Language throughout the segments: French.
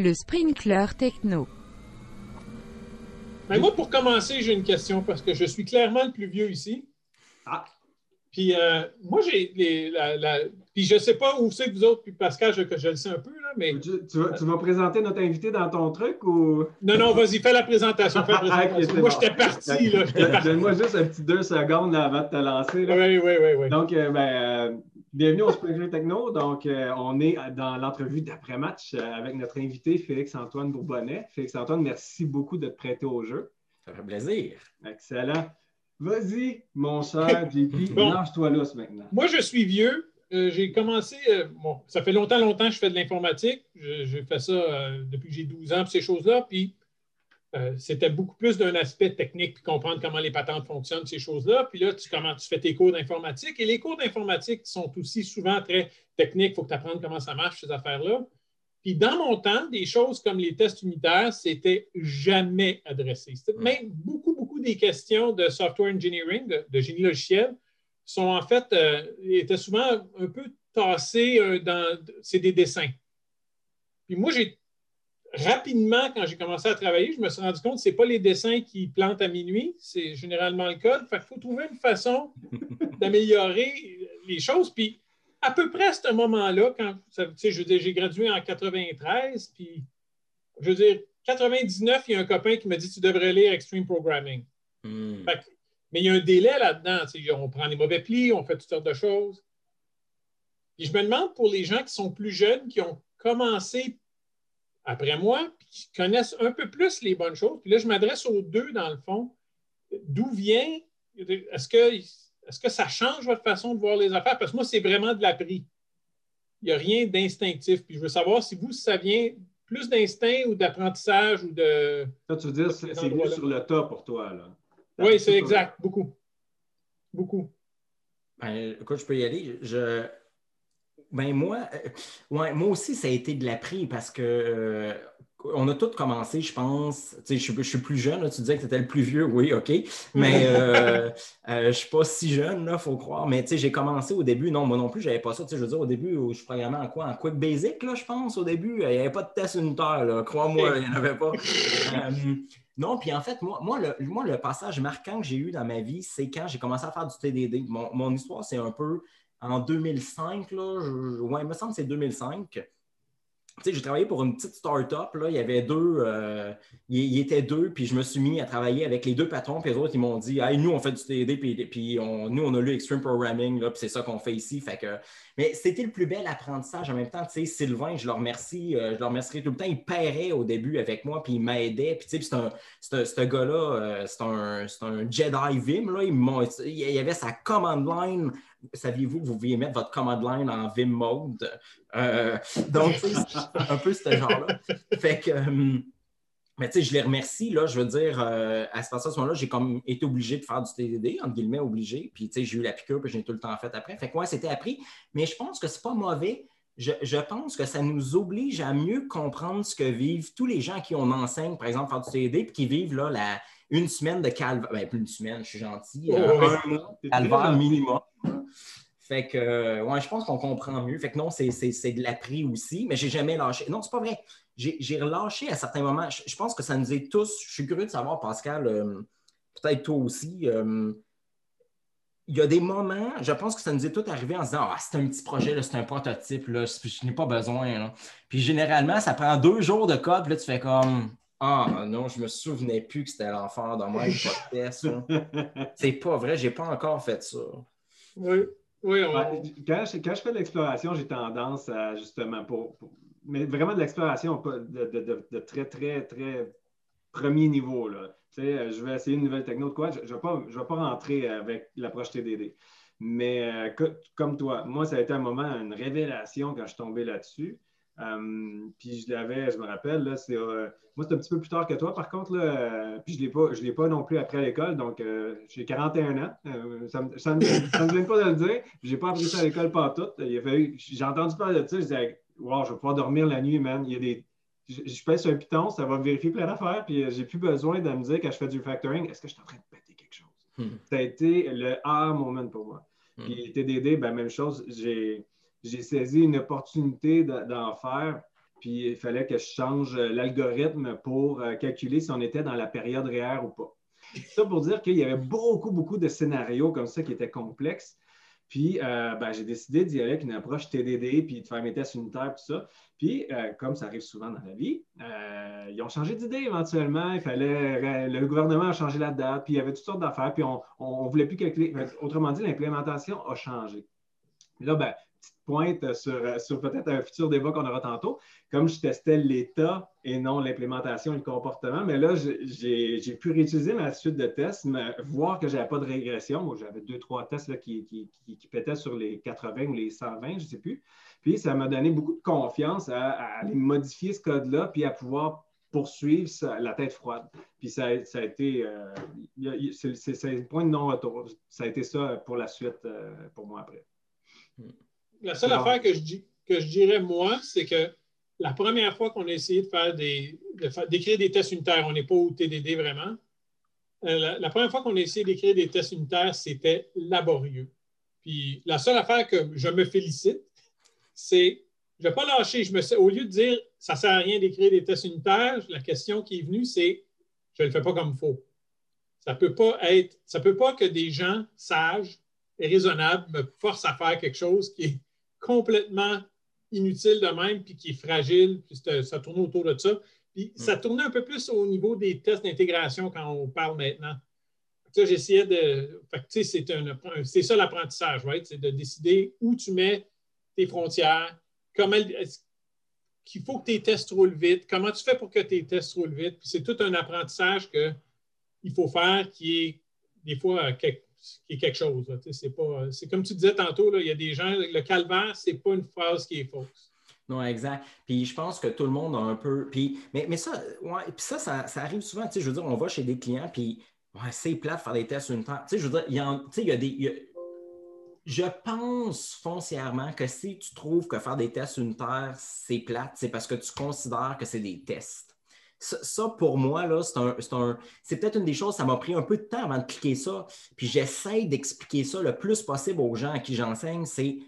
Le sprinkler techno. Ben, moi, pour commencer, j'ai une question parce que je suis clairement le plus vieux ici. Ah. Puis euh, moi, j'ai les- la, la- Puis je ne sais pas où c'est que vous autres, puis Pascal, je, que je le sais un peu, là, mais. Tu, tu vas, tu vas présenter notre invité dans ton truc ou? Non, non, vas-y, fais la présentation. Fais la Ah, présentation. moi, bon. j'étais parti, là. j'étais parti. Donne-moi juste un petit deux secondes là, avant de te lancer. là. Oui, oui, oui, oui. Donc, euh, ben, euh, bienvenue au Sprinkler Techno. Donc, euh, on est dans l'entrevue d'après-match euh, avec notre invité Félix-Antoine Bourbonnais. Félix-Antoine, merci beaucoup de te prêter au jeu. Ça fait plaisir. Excellent. Vas-y, mon cher JP, Bon. lâche-toi là maintenant. Moi, je suis vieux. Euh, j'ai commencé, euh, bon, ça fait longtemps, longtemps que je fais de l'informatique. Je, je fais ça euh, depuis que j'ai 12 ans, puis ces choses-là. Puis euh, c'était beaucoup plus d'un aspect technique, puis comprendre comment les patentes fonctionnent, ces choses-là. Puis là, tu, comment, tu fais tes cours d'informatique. Et les cours d'informatique sont aussi souvent très techniques. Il faut que tu apprennes comment ça marche, ces affaires-là. Puis dans mon temps, des choses comme les tests unitaires, c'était jamais adressé. C'était Même beaucoup, beaucoup des questions de software engineering, de, de génie logiciel, sont en fait, euh, étaient souvent un peu tassés euh, dans. C'est des dessins. Puis moi, j'ai rapidement, quand j'ai commencé à travailler, je me suis rendu compte que ce n'est pas les dessins qui plantent à minuit, c'est généralement le code. Fait qu'il faut trouver une façon d'améliorer les choses. Puis à peu près à ce moment-là, quand ça- je veux dire, j'ai gradué en 93, puis je veux dire, 99, il y a un copain qui m'a dit Tu devrais lire Extreme Programming. Hmm. Fait mais il y a un délai là-dedans. On prend des mauvais plis, on fait toutes sortes de choses. Puis je me demande pour les gens qui sont plus jeunes, qui ont commencé après moi, puis qui connaissent un peu plus les bonnes choses. Puis là, je m'adresse aux deux, dans le fond. D'où vient, est-ce que, est-ce que ça change votre façon de voir les affaires? Parce que moi, c'est vraiment de l'appris. Il n'y a rien d'instinctif. Puis je veux savoir si vous, ça vient plus d'instinct ou d'apprentissage ou de. Ça, tu veux dire, c'est c'est venu sur le tas pour toi. là. Oui, c'est exact. Beaucoup. Beaucoup. Ben, écoute, je peux y aller. Je... Ben, moi, euh, ouais, moi aussi, ça a été de l'appris parce que euh, on a tous commencé, je pense. Je, suis- je suis plus jeune, là, tu disais que tu étais le plus vieux, oui, OK. Mais euh, euh, je ne suis pas si jeune, il faut croire. Mais j'ai commencé au début, non, moi non plus, je n'avais pas ça. Je veux dire, au début, où je programmais en quoi? En Quick Basic, là, je pense, au début. Il n'y avait pas de test unitaire. Crois-moi, il n'y en avait pas. Non, puis en fait, moi, moi, le, moi, le passage marquant que j'ai eu dans ma vie, c'est quand j'ai commencé à faire du TDD. Mon, mon histoire, c'est un peu en 2005, là, ouais, il me semble que c'est 2005. Tu sais, j'ai travaillé pour une petite start-up, il y avait deux, euh, il, était deux, puis je me suis mis à travailler avec les deux patrons, puis les autres, ils m'ont dit, hey, nous, on fait du TD, puis, nous, on a lu Extreme Programming, puis c'est ça qu'on fait ici, fait que... Mais c'était le plus bel apprentissage. En même temps, Sylvain, je le remercie, euh, je le remercierai tout le temps, il paierait au début avec moi, puis il m'aidait, puis c'est un, ce gars-là, euh, c'est un, Jedi Vim, là, il, il avait sa command line, saviez-vous que vous pouviez mettre votre command line en Vim mode? Euh, donc, un peu ce genre-là. Fait que, euh, mais tu sais, je les remercie, là, je veux dire, euh, à ce à ce moment-là, j'ai comme été obligé de faire du TDD, entre guillemets, obligé, puis tu sais, j'ai eu la piqûre, puis j'ai tout le temps fait après. Fait que, ouais, c'était appris, mais je pense que c'est pas mauvais. Je, je pense que ça nous oblige à mieux comprendre ce que vivent tous les gens à qui on enseigne, par exemple, faire du TDD, puis qui vivent là, la, une semaine de calvaire, ben, plus une semaine, je suis gentil, euh, Oh, oui. un mois calvaire minimum. Fait que, ouais, je pense qu'on comprend mieux. Fait que non, c'est de l'appris aussi, mais j'ai jamais lâché. Non, c'est pas vrai. J'ai relâché à certains moments. Je, je pense que ça nous est tous. Je suis curieux de savoir, Pascal, euh, peut-être toi aussi. euh, il y a des moments, je pense que ça nous est tout arrivé en se disant Ah, c'est un petit projet, c'est un prototype, là, je, n'ai pas besoin. là. Puis généralement, ça prend deux jours de code, puis là, tu fais comme Ah non, je me souvenais plus que c'était l'enfer dans test. là. C'est pas vrai, j'ai pas encore fait ça. Oui. Oui, quand, je, fais de l'exploration, j'ai tendance à justement pour, mais vraiment de l'exploration de, très, très, très premier niveau. Là. Tu sais, euh, je vais essayer une nouvelle techno de quoi. Je ne vais, pas- vais pas rentrer avec l'approche TDD. Mais euh, co- comme toi, moi, ça a été un moment, une révélation quand je suis tombé là-dessus. Euh, puis je l'avais, je me rappelle, là, c'est, euh, moi, c'est un petit peu plus tard que toi, par contre, là, euh, puis je ne l'ai pas, je l'ai pas non plus après l'école, donc euh, j'ai 41 ans. Ça ne me, gêne pas de le dire. Je n'ai pas appris ça à l'école pas tout. J'ai entendu parler de ça, je disais, wow, je vais pouvoir dormir la nuit, man. Il y a des, je, je pèse un piton, ça va me vérifier plein d'affaires, puis j'ai plus besoin de me dire quand je fais du factoring, est-ce que je suis en train de péter quelque chose? Hmm. Ça a été le ah moment pour moi. Hmm. Puis TDD, ben, même chose, j'ai j'ai saisi une opportunité de- d'en faire puis il fallait que je change l'algorithme pour euh, calculer si on était dans la période réelle ou pas. Ça pour dire qu'il y avait beaucoup, beaucoup de scénarios comme ça qui étaient complexes. Puis, euh, ben, j'ai décidé d'y aller avec une approche TDD, puis de faire mes tests unitaires, tout ça. Puis, euh, comme ça arrive souvent dans la vie, ils ont changé d'idée éventuellement. Il fallait, le gouvernement a changé la date, puis il y avait toutes sortes d'affaires, puis on ne voulait plus calculer. Autrement dit, l'implémentation a changé. Là, ben, petite pointe sur, sur peut-être un futur débat qu'on aura tantôt. Comme je testais l'état et non l'implémentation et le comportement, mais là, j'ai pu réutiliser ma suite de tests, voir que je n'avais pas de régression. J'avais deux, trois tests qui, qui, qui, pétaient sur les 80 ou les 120, je ne sais plus. Puis ça m'a donné beaucoup de confiance à, aller modifier ce code-là, puis à pouvoir poursuivre la tête froide. Puis ça, a été, euh, c'est un point de non-retour. Ça a été ça pour la suite euh, pour moi après. Hmm. La seule affaire que je, que je dirais, moi, c'est que la première fois qu'on a essayé de faire des, d'écrire des tests unitaires, on n'est pas au TDD vraiment. Euh, la, première fois qu'on a essayé d'écrire des tests unitaires, c'était laborieux. Puis la seule affaire que je me félicite, c'est je ne vais pas lâcher. Je me, au lieu de dire ça ne sert à rien d'écrire des tests unitaires, la question qui est venue, c'est je ne le fais pas comme il faut. Ça ne peut pas être, ça peut pas que des gens sages et raisonnables me forcent à faire quelque chose qui est complètement inutile de même, puis qui est fragile, puis ça tourne autour de ça. Puis ça mm. tournait un peu plus au niveau des tests d'intégration quand on parle maintenant. J'essayais de. C'est ça l'apprentissage, right? C'est de décider où tu mets tes frontières, comment qu'il faut que tes tests roulent vite, comment tu fais pour que tes tests roulent vite. Puis c'est tout un apprentissage qu'il faut faire qui est des fois quelque, qui est quelque chose. C'est, pas, c'est comme tu disais tantôt, il y a des gens, le calvaire, c'est pas une phrase qui est fausse. Non, exact. Puis je pense que tout le monde a un peu. Puis, mais, mais ça, puis ça, ça, arrive souvent. Je veux dire, on va chez des clients, puis c'est plat de faire des tests une je veux dire, il y a, il y a des. je pense foncièrement que si tu trouves que faire des tests unitaires, c'est plate, c'est parce que tu considères que c'est des tests. Ça, pour moi, c'est, peut-être une des choses, ça m'a pris un peu de temps avant de cliquer ça. Puis j'essaie d'expliquer ça le plus possible aux gens à qui j'enseigne, c'est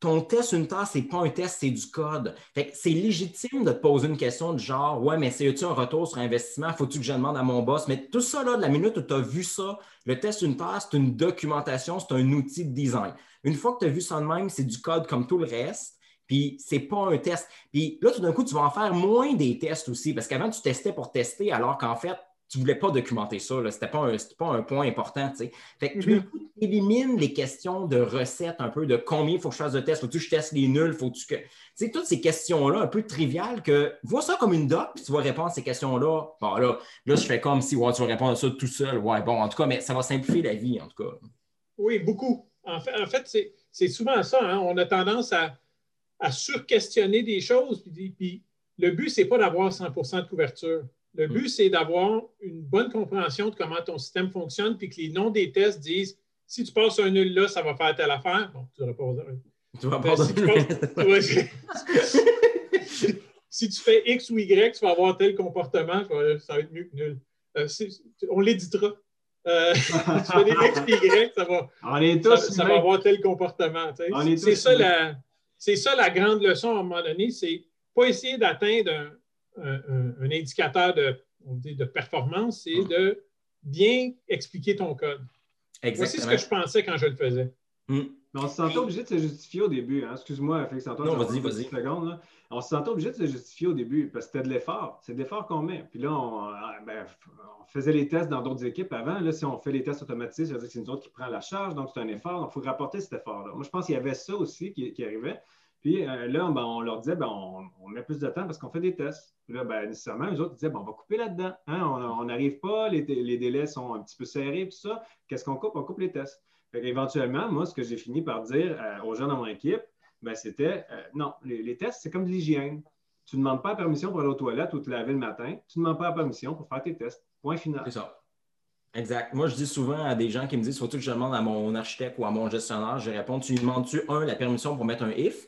ton test unitaire, ce n'est pas un test, c'est du code. c'est légitime de te poser une question du genre Ouais, mais c'est tu un retour sur investissement? Faut-tu que je demande à mon boss? Mais tout ça, là, de la minute où tu as vu ça, le test unitaire, c'est une documentation, c'est un outil de design. Une fois que tu as vu ça de même, c'est du code comme tout le reste. Puis c'est pas un test. Puis là, tout d'un coup, tu vas en faire moins des tests aussi, parce qu'avant, tu testais pour tester, alors qu'en fait, tu ne voulais pas documenter ça. Ce n'était pas, pas, un point important. Fait que tu élimines les questions de recettes un peu, de combien il faut que je fasse de tests. Faut-tu que je teste les nuls? Faut-tu que. Tu sais, toutes ces questions-là un peu triviales que vois ça comme une doc, puis tu vas répondre à ces questions-là. Bon, là, là, je fais comme si ouais, tu vas répondre à ça tout seul. Ouais, bon, en tout cas, mais ça va simplifier la vie, en tout cas. Oui, beaucoup. En fait, en fait c'est souvent ça. Hein. On a tendance à à surquestionner des choses. Puis, le but, ce n'est pas d'avoir 100% de couverture. Le mm. but, c'est d'avoir une bonne compréhension de comment ton système fonctionne, puis que les noms des tests disent si tu passes un nul là, ça va faire telle affaire. Bon, tu n'auras pas. Tu vas pas si, si, tu fais X ou Y, tu vas avoir tel comportement, ça va être mieux que nul. Euh, on l'éditera. Euh, tu fais des X et Y, ça va, ça, va avoir tel comportement. C'est ça la c'est ça la grande leçon à un moment donné, c'est pas essayer d'atteindre un, indicateur de, de performance, c'est hmm. de bien expliquer ton code. Voici ce que je pensais quand je le faisais. Hmm. On se sentait obligé de se justifier au début. Hein. Excuse-moi, Félix Antoine. Non, vas-y, vas-y. On se sentait obligé de se justifier au début parce que c'était de l'effort. C'est de l'effort qu'on met. Puis là, on, ah, ben, faisait les tests dans d'autres équipes avant. Là, si on fait les tests automatisés, ça veut dire que c'est nous autres qui prend la charge. Donc, c'est un effort. Donc, il faut rapporter cet effort-là. Moi, je pense qu'il y avait ça aussi qui arrivait. Puis euh, là, ben, on leur disait, ben, on, met plus de temps parce qu'on fait des tests. Puis là, nécessairement, eux autres disaient, on va couper là-dedans. Hein, on n'arrive pas, les, délais sont un petit peu serrés, tout ça. Qu'est-ce qu'on coupe? On coupe les tests. Éventuellement, moi, ce que j'ai fini par dire euh, aux gens dans mon équipe, ben, c'était, euh, non, les, tests, c'est comme de l'hygiène. Tu ne demandes pas la permission pour aller aux toilettes ou te laver le matin. Tu ne demandes pas la permission pour faire tes tests. Point final. C'est ça. Exact. Moi, je dis souvent à des gens qui me disent, surtout que je demande à mon architecte ou à mon gestionnaire, je réponds, tu lui demandes-tu, un, la permission pour mettre un if?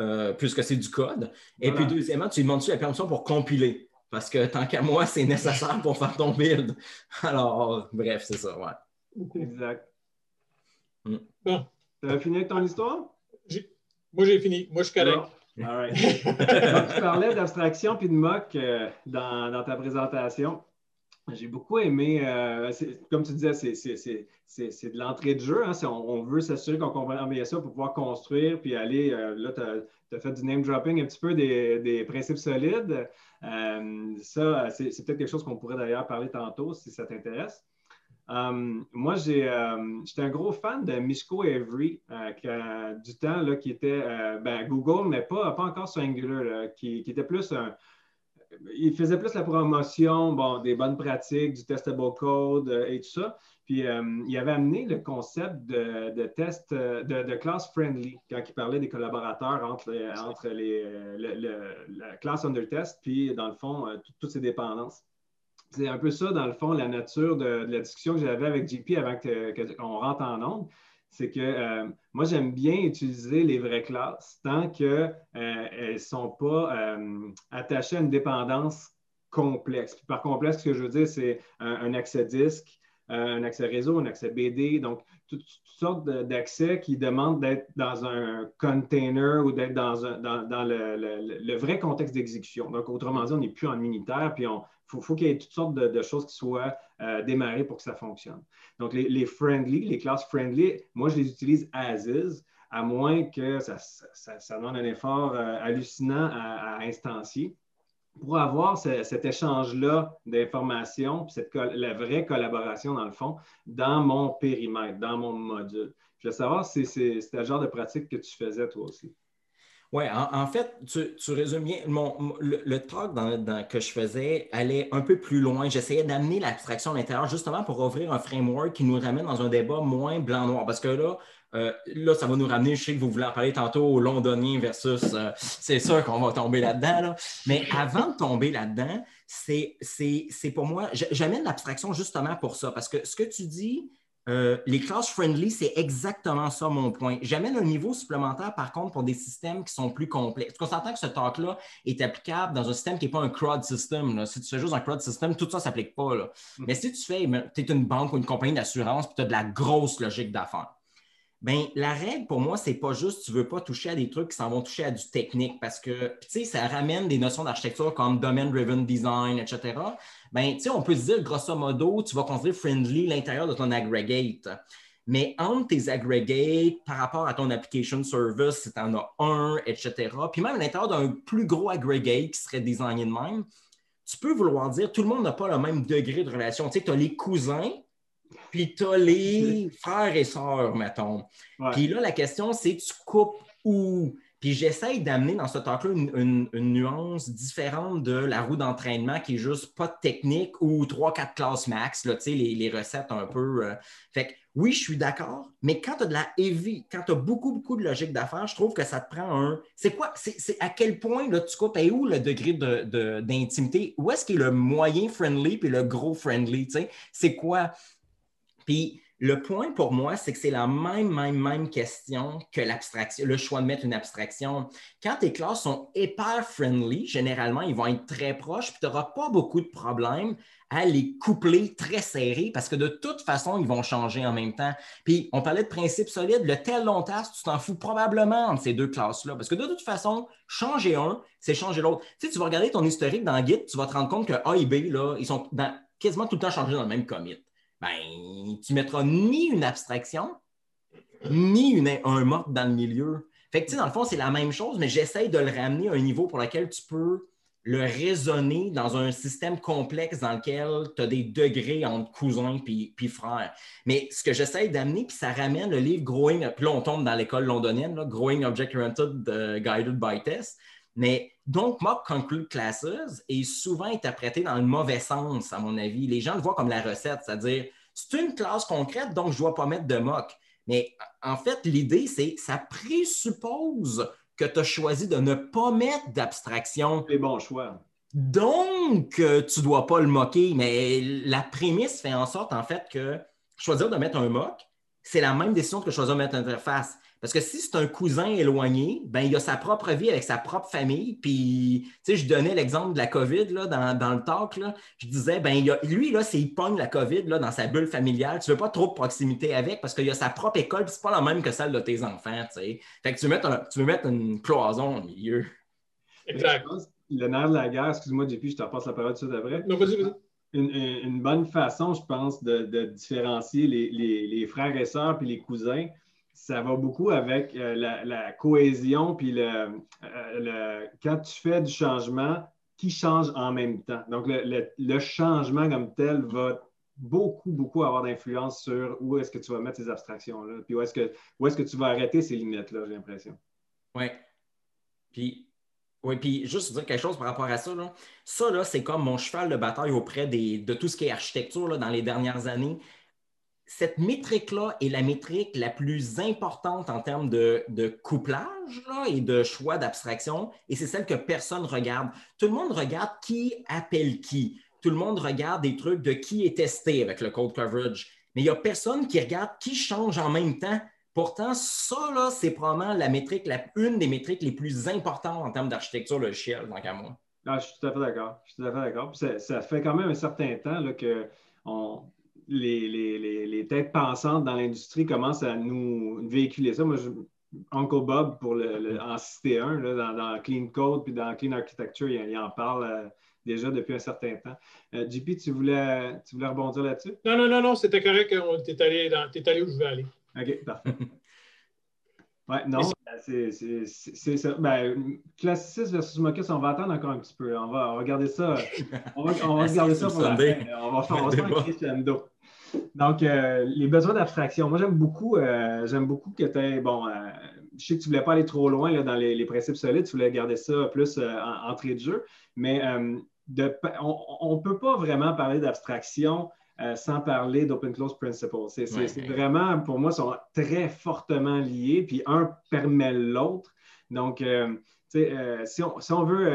Euh, puisque c'est du code? Et puis, deuxièmement, tu demandes-tu la permission pour compiler? Parce que tant qu'à moi, c'est nécessaire pour faire ton build. Alors, bref, c'est ça, ouais. Exact. Mm. Bon. Tu as fini avec ton histoire? Moi, j'ai fini. Moi, je suis correct. All tu parlais d'abstraction puis de mock euh, dans, ta présentation. J'ai beaucoup aimé, euh, comme tu disais, c'est de l'entrée de jeu. Hein. on, veut s'assurer qu'on comprend bien ça pour pouvoir construire puis aller. Euh, là, tu as, fait du name dropping un petit peu des, principes solides. ça, c'est peut-être quelque chose qu'on pourrait d'ailleurs parler tantôt si ça t'intéresse. Euh, moi, euh, j'étais un gros fan de Mishko Avery, euh, du temps là, qui était ben, Google, mais pas, encore sur Angular, qui, était plus un. Il faisait plus la promotion des bonnes pratiques, du testable code et tout ça. Puis il avait amené le concept de, test de, class friendly quand il parlait des collaborateurs entre, les, la classe under test, puis dans le fond, toutes ces dépendances c'est un peu ça, dans le fond, la nature de, la discussion que j'avais avec JP avant qu'on rentre en onde. C'est que euh, moi, j'aime bien utiliser les vraies classes tant qu'elles euh, ne sont pas euh, attachées à une dépendance complexe. par complexe, ce que je veux dire, c'est un, accès disque, un accès réseau, un accès BD, donc toutes, sortes d'accès qui demandent d'être dans un container ou d'être dans, dans, le, vrai contexte d'exécution. Donc, autrement dit, on n'est plus en unitaire, puis on, faut, qu'il y ait toutes sortes de, choses qui soient euh, démarrées pour que ça fonctionne. Donc, les, friendly, les classes friendly, moi, je les utilise as is, à moins que ça, demande un effort euh, hallucinant à, instancier pour avoir cet échange-là d'informations, la vraie collaboration, dans le fond, dans mon périmètre, dans mon module. Je veux savoir si c'est le genre de pratique que tu faisais toi aussi. Oui, en, fait, tu, résumes bien. le, talk que je faisais allait un peu plus loin. J'essayais d'amener l'abstraction à l'intérieur justement pour ouvrir un framework qui nous ramène dans un débat moins blanc-noir. Parce que là, euh, là, ça va nous ramener, je sais que vous voulez en parler tantôt, au londonien versus, euh, c'est sûr qu'on va tomber là-dedans. Mais avant de tomber là-dedans, c'est pour moi, j'amène l'abstraction justement pour ça. Parce que ce que tu dis, euh, les classes friendly, c'est exactement ça mon point. J'amène un niveau supplémentaire, par contre, pour des systèmes qui sont plus complexes. On s'entend que ce talk-là est applicable dans un système qui n'est pas un CRUD system. Si tu fais juste un CRUD system, tout ça ne s'applique pas. Mm. Mais si tu fais, tu es une banque ou une compagnie d'assurance, puis tu as de la grosse logique d'affaires. Bien, la règle pour moi, c'est pas juste tu veux pas toucher à des trucs qui s'en vont toucher à du technique parce que, tu sais, ça ramène des notions d'architecture comme domain-driven design, etc. Bien, tu sais, on peut se dire, grosso modo, tu vas construire friendly l'intérieur de ton aggregate. Mais entre tes aggregates, par rapport à ton application service, si tu en as un, etc., puis même à l'intérieur d'un plus gros aggregate qui serait designé de même, tu peux vouloir dire tout le monde n'a pas le même degré de relation. Tu sais, tu as les cousins, puis tu as les frères et sœurs, mettons. Puis là, la question, c'est tu coupes où? Puis j'essaye d'amener dans ce talk-là une, nuance différente de la roue d'entraînement qui est juste pas de technique ou trois, quatre classes max, là, les, les recettes un peu. Euh. Fait que oui, je suis d'accord, mais quand tu as de la heavy, quand tu as beaucoup, beaucoup de logique d'affaires, je trouve que ça te prend un. C'est quoi? C'est à quel point là, tu coupes? Et où le degré d'intimité? Où est-ce qu'il est le moyen friendly puis le gros friendly? C'est quoi? Puis le point pour moi, c'est que c'est la même, même, même question que l'abstraction, le choix de mettre une abstraction. Quand tes classes sont hyper friendly, généralement, ils vont être très proches, puis tu n'auras pas beaucoup de problèmes à les coupler très serrés parce que de toute façon, ils vont changer en même temps. Puis, on parlait de principe solide, le tel long task, tu t'en fous probablement entre ces deux classes-là parce que de toute façon, changer un, c'est changer l'autre. Tu sais, tu vas regarder ton historique dans Git, tu vas te rendre compte que A et B, là, ils sont quasiment tout le temps changés dans le même commit ben, tu mettras ni une abstraction, ni un mot dans le milieu. Fait que, dans le fond, c'est la même chose, mais j'essaye de le ramener à un niveau pour lequel tu peux le raisonner dans un système complexe dans lequel tu as des degrés entre cousins puis, frères. Mais ce que j'essaye d'amener, puis ça ramène le livre Growing, puis là, on tombe dans l'école londonienne, Growing Object Oriented euh, Guided by Test. Mais donc, mock conclude classes est souvent interprété dans le mauvais sens, à mon avis. Les gens le voient comme la recette, c'est-à-dire, c'est une classe concrète, donc je ne dois pas mettre de mock. Mais en fait, l'idée, c'est ça présuppose que tu as choisi de ne pas mettre d'abstraction. Les bons choix. Donc, euh, tu ne dois pas le moquer. Mais la prémisse fait en sorte, en fait, que choisir de mettre un mock, c'est la même décision que choisir de mettre une interface. Parce que si c'est un cousin éloigné, ben, il a sa propre vie avec sa propre famille. Puis, tu sais, je donnais l'exemple de la COVID là, dans, le talk. Là. Je disais, ben, il a, lui, là, s'il pogne la COVID là, dans sa bulle familiale, tu ne veux pas trop de proximité avec parce qu'il a sa propre école, puis c'est pas la même que celle de tes enfants. Tu sais. Fait que tu veux, mettre tu veux mettre une cloison au milieu. Exact. Le nerf de la guerre, excuse-moi, JP, je te repasse la parole tout de suite après. Non, vas-y, vas-y une, bonne façon, je pense, de, différencier les, frères et sœurs puis les cousins. Ça va beaucoup avec euh, la, cohésion, puis euh, le, quand tu fais du changement, qui change en même temps. Donc, le, changement comme tel va beaucoup, beaucoup avoir d'influence sur où est-ce que tu vas mettre ces abstractions-là, puis où est-ce que, où est-ce que tu vas arrêter ces limites-là, j'ai l'impression. Oui. Puis oui, puis juste dire quelque chose par rapport à ça. Là. Ça, là, c'est comme mon cheval de bataille auprès de tout ce qui est architecture là, dans les dernières années. Cette métrique-là est la métrique la plus importante en termes de, couplage et de choix d'abstraction, et c'est celle que personne regarde. Tout le monde regarde qui appelle qui. Tout le monde regarde des trucs de qui est testé avec le code coverage. Mais il n'y a personne qui regarde qui change en même temps. Pourtant, ça, c'est probablement la métrique, la, une des métriques les plus importantes en termes d'architecture logicielle, tant qu'à moi. Je suis tout à fait d'accord. Je suis tout à fait d'accord. Ça, fait quand même un certain temps que les, têtes pensantes dans l'industrie commencent à nous véhiculer ça. Moi, Uncle Bob, pour le, en citer un, dans, Clean Code puis dans Clean Architecture, il, en parle euh, déjà depuis un certain temps. Euh, JP, tu voulais, tu voulais rebondir là-dessus? Non, non, non, non, c'était correct. Tu es allé, allé où je veux aller. OK, parfait. Ouais, non, ben, c'est ça. Ben, classicisme versus Mocus, on va attendre encore un petit peu. On va regarder ça. On va, on va regarder ça pour la fin. On va faire, un crescendo. Donc, euh, les besoins d'abstraction. Moi, j'aime beaucoup, euh, j'aime beaucoup que tu aies, bon, euh, je sais que tu ne voulais pas aller trop loin là, dans les, les, principes solides, tu voulais garder ça plus en entrée de jeu, mais de, on ne peut pas vraiment parler d'abstraction euh, sans parler d'Open Close Principle. C'est vraiment, pour moi, sont très fortement liés, puis un permet l'autre. Donc, euh, euh, si, on, si on, veut,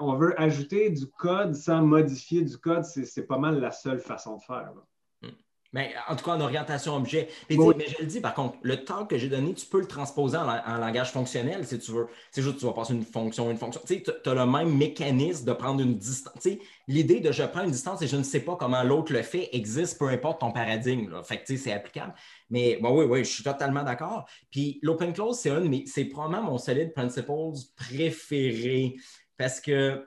on veut ajouter du code sans modifier du code, c'est pas mal la seule façon de faire. Mais en tout cas, en orientation objet. Mais, je le dis, par contre, le talk que j'ai donné, tu peux le transposer en, langage fonctionnel si tu veux. C'est juste tu vas passer une fonction, une fonction. Tu as le même mécanisme de prendre une distance. L'idée de je prends une distance et je ne sais pas comment l'autre le fait existe, peu importe ton paradigme. Là. Fait que c'est applicable. Mais bon, oui, oui, je suis totalement d'accord. Puis l'open close, c'est un c'est probablement mon solid principles préféré parce que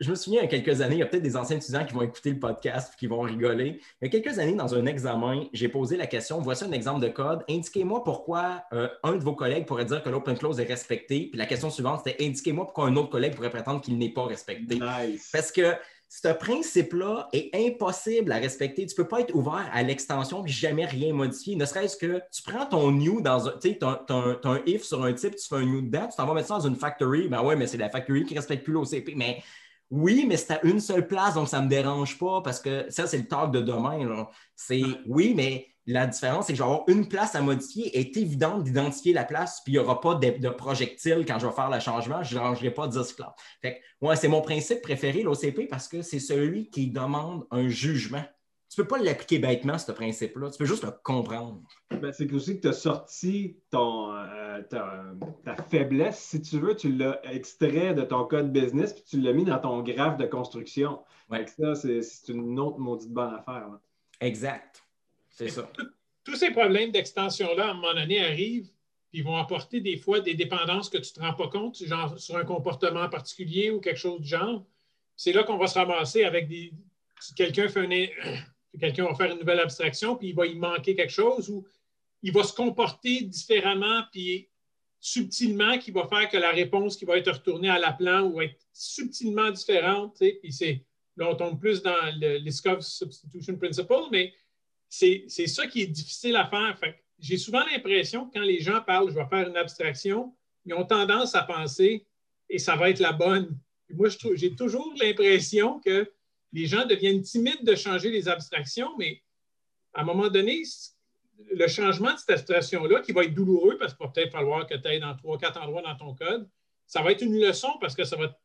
je me souviens, il y a quelques années, il y a peut-être des anciens étudiants qui vont écouter le podcast et qui vont rigoler. Il y a quelques années, dans un examen, j'ai posé la question voici un exemple de code. Indiquez-moi pourquoi euh, un de vos collègues pourrait dire que l'open close est respecté. Puis la question suivante, c'était indiquez-moi pourquoi un autre collègue pourrait prétendre qu'il n'est pas respecté. Parce que ce principe-là est impossible à respecter. Tu ne peux pas être ouvert à l'extension et jamais rien modifier. Ne serait-ce que tu prends ton new dans un. Tu as, un if sur un type, tu fais un new dedans, tu t'en vas mettre ça dans une factory. Ben ouais, mais c'est la factory qui ne respecte plus l'OCP. Mais oui, mais c'est à une seule place, donc ça ne me dérange pas parce que ça, c'est le talk de demain. C'est oui, mais la différence, c'est que je vais avoir une place à modifier. Il est évident d'identifier la place, puis il n'y aura pas de, projectile quand je vais faire le changement. Je ne rangerai pas 10 classes. Fait c'est mon principe préféré, l'OCP, parce que c'est celui qui demande un jugement tu ne peux pas l'appliquer bêtement, ce principe-là. Tu peux juste le comprendre. Ben, c'est aussi que tu as sorti ton, euh, ta, faiblesse, si tu veux, tu l'as extrait de ton code business puis tu l'as mis dans ton graphe de construction. Ça, c'est une autre maudite bonne affaire. Exact. C'est ça. Tous ces problèmes d'extension-là, à un moment donné, arrivent puis ils vont apporter des fois des dépendances que tu ne te rends pas compte, genre sur un comportement particulier ou quelque chose du genre. C'est là qu'on va se ramasser avec des. Si quelqu'un fait un, quelqu'un va faire une nouvelle abstraction, puis il va y manquer quelque chose, ou il va se comporter différemment, puis subtilement, qui va faire que la réponse qui va être retournée à l'appelant va être subtilement différente. Puis c'est, là, on tombe plus dans le Liskov Substitution Principle, mais c'est, ça qui est difficile à faire. j'ai souvent l'impression que quand les gens parlent, je vais faire une abstraction, ils ont tendance à penser, et ça va être la bonne. moi, j'ai toujours l'impression que les gens deviennent timides de changer les abstractions, mais à un moment donné, le changement de cette abstraction-là, qui va être douloureux parce qu'il va peut-être falloir que tu ailles dans trois, quatre endroits dans ton code, ça va être une leçon parce que ça va te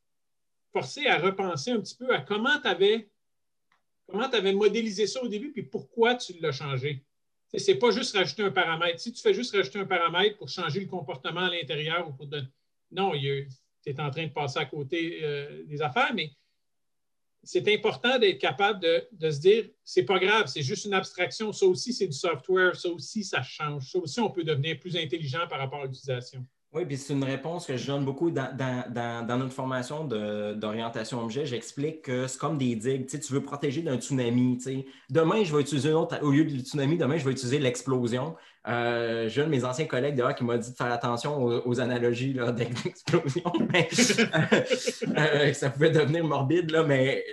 forcer à repenser un petit peu à comment tu avais, modélisé ça au début, puis pourquoi tu l'as changé. c'est pas juste rajouter un paramètre. Si tu fais juste rajouter un paramètre pour changer le comportement à l'intérieur ou pour Non, tu es en train de passer à côté euh, des affaires, mais c'est important d'être capable de, se dire c'est pas grave, c'est juste une abstraction. Ça aussi, c'est du software. Ça aussi, ça change. Ça aussi, on peut devenir plus intelligent par rapport à l'utilisation. Oui, puis c'est une réponse que je donne beaucoup dans, notre formation d'orientation objet. J'explique que c'est comme des digues. Tu, veux protéger d'un tsunami. Demain, je vais utiliser une autre, au lieu du tsunami, demain, je vais utiliser l'explosion. Euh, j'ai un de mes anciens collègues d'ailleurs qui m'a dit de faire attention aux, analogies d'explosion. Euh, ça pouvait devenir morbide, là, mais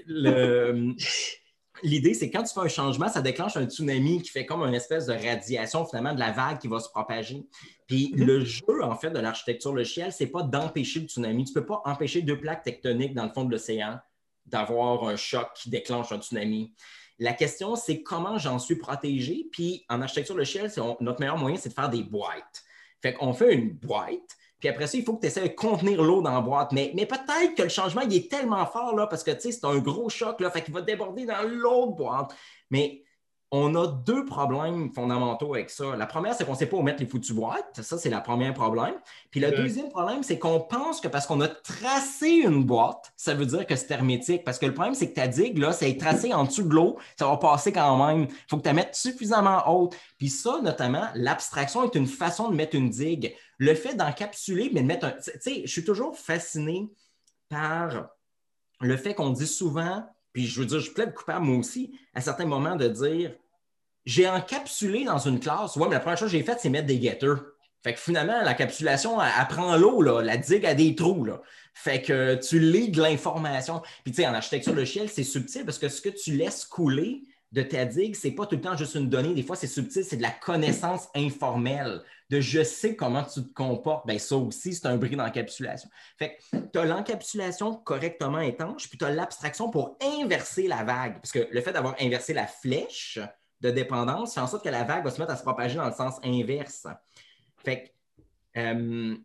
l'idée, c'est quand tu fais un changement, ça déclenche un tsunami qui fait comme une espèce de radiation finalement de la vague qui va se propager. Puis mhm. le jeu, en fait, de l'architecture logicielle, c'est pas d'empêcher le tsunami. Tu ne peux pas empêcher deux plaques tectoniques dans le fond de l'océan d'avoir un choc qui déclenche un tsunami. La question, c'est comment j'en suis protégé. Puis en architecture logicielle, notre meilleur moyen, c'est de faire des boîtes. Fait qu'on fait une boîte, puis après ça, il faut que tu essaies de contenir l'eau dans la boîte. Mais, mais peut-être que le changement, il est tellement fort là, parce que c'est un gros choc, là, fait qu'il va déborder dans l'autre boîte. Mais on a deux problèmes fondamentaux avec ça. La première, c'est qu'on ne sait pas où mettre les foutues boîtes. Ça, c'est le premier problème. Puis le deuxième problème, c'est qu'on pense que parce qu'on a tracé une boîte, ça veut dire que c'est hermétique. Parce que le problème, c'est que ta digue, là, c'est tracé en dessous de l'eau, ça va passer quand même. Il faut que tu la mettes suffisamment haute. Puis ça, notamment, l'abstraction est une façon de mettre une digue. Le fait d'encapsuler, mais de mettre un. Tu sais, je suis toujours fasciné par le fait qu'on dit souvent puis je veux dire, je plaide coupable moi aussi, à certains moments, de dire j'ai encapsulé dans une classe. Ouais, mais la première chose que j'ai faite, c'est mettre des getters. Fait que finalement, l'encapsulation, elle, elle, prend l'eau, la digue a des trous. Là. Fait que tu de l'information. Puis tu sais, en architecture logicielle, c'est subtil parce que ce que tu laisses couler de ta digue, c'est pas tout le temps juste une donnée. Des fois, c'est subtil, c'est de la connaissance informelle de je sais comment tu te comportes, bien, ça aussi, c'est un bris d'encapsulation. Fait que tu as l'encapsulation correctement étanche, puis tu as l'abstraction pour inverser la vague. Parce que le fait d'avoir inversé la flèche de dépendance fait en sorte que la vague va se mettre à se propager dans le sens inverse. Fait que, euh,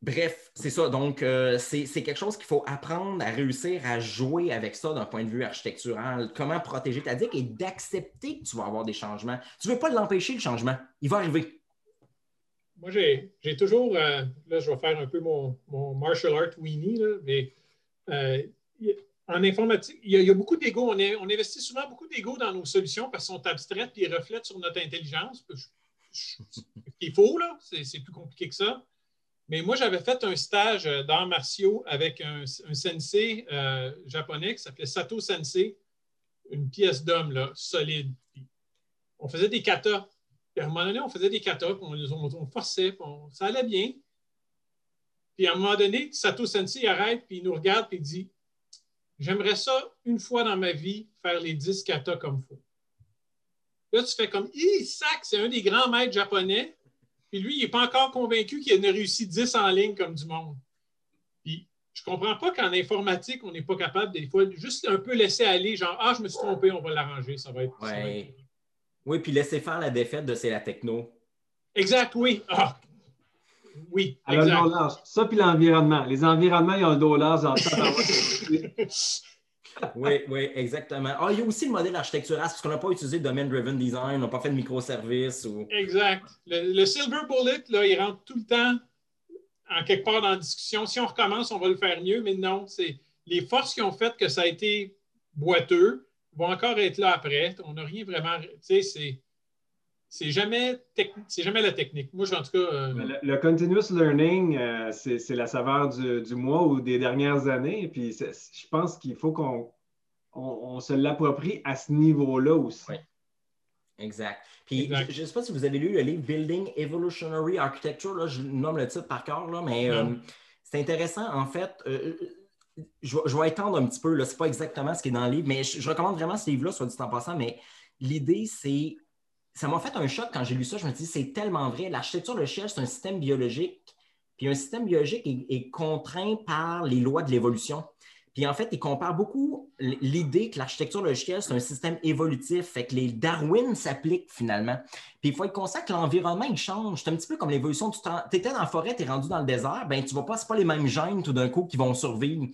bref, c'est ça. Donc, euh, c'est quelque chose qu'il faut apprendre à réussir à jouer avec ça d'un point de vue architectural. Comment protéger ta digue et d'accepter que tu vas avoir des changements. Tu ne veux pas l'empêcher, le changement. Il va arriver moi, j'ai toujours, euh, là, je vais faire un peu mon, martial art weenie, mais euh, en informatique, il y a, beaucoup d'ego. On, investit souvent beaucoup d'ego dans nos solutions parce qu'elles sont abstraites et reflètent sur notre intelligence. Il faut, là, c'est plus compliqué que ça. Mais moi, j'avais fait un stage d'arts martiaux avec un, sensei euh, japonais qui s'appelait Sato Sensei, une pièce d'homme solide. On faisait des katas puis à un moment donné, on faisait des katas, on, on, forçait, ça allait bien. Puis à un moment donné, Sato Sensei arrête, puis il nous regarde, puis il dit J'aimerais ça une fois dans ma vie faire les 10 katas comme il faut. Là, tu fais comme sac, c'est un des grands maîtres japonais. Puis lui, il n'est pas encore convaincu qu'il a réussi 10 en ligne comme du monde. Puis je ne comprends pas qu'en informatique, on n'est pas capable, des fois, juste un peu laisser aller, genre Ah, je me suis trompé, on va l'arranger, ça va être. Oui, puis laisser faire la défaite de C'est la techno. Exact, oui. Ah. Oui, exact. Ça, puis l'environnement. Les environnements, ils ont le dos large oui, oui, exactement. Ah, il y a aussi le modèle architectural, parce qu'on n'a pas utilisé domain-driven design, on n'a pas fait de microservices. Ou... Exact. Le, silver bullet, là, il rentre tout le temps en quelque part dans la discussion. Si on recommence, on va le faire mieux, mais non, c'est les forces qui ont fait que ça a été boiteux, vont encore être là après. On n'a rien vraiment. Tu sais, c'est. C'est jamais, jamais la technique. Moi, en tout cas. Euh, le, continuous learning, euh, c'est la saveur du, mois ou des dernières années. Puis je pense qu'il faut qu'on on, se l'approprie à ce niveau-là aussi. Oui. Exact. Puis je ne sais pas si vous avez lu le livre Building Evolutionary Architecture. Là, je nomme le titre par cœur, là, mais euh, c'est intéressant. En fait, je, vais étendre un petit peu, ce n'est pas exactement ce qui est dans le livre, mais je, recommande vraiment ce livre-là, soit dit en passant, mais l'idée, c'est. Ça m'a fait un choc quand j'ai lu ça. Je me suis dit, c'est tellement vrai. L'architecture de c'est un système biologique. Puis un système biologique est, contraint par les lois de l'évolution. Puis en fait, il compare beaucoup l'idée que l'architecture logicielle, c'est un système évolutif, fait que les Darwin s'appliquent finalement. Puis il faut être conscient que l'environnement, il change. C'est un petit peu comme l'évolution. Tu étais dans la forêt, tu es rendu dans le désert, ben tu vas pas, c'est pas les mêmes gènes tout d'un coup qui vont survivre.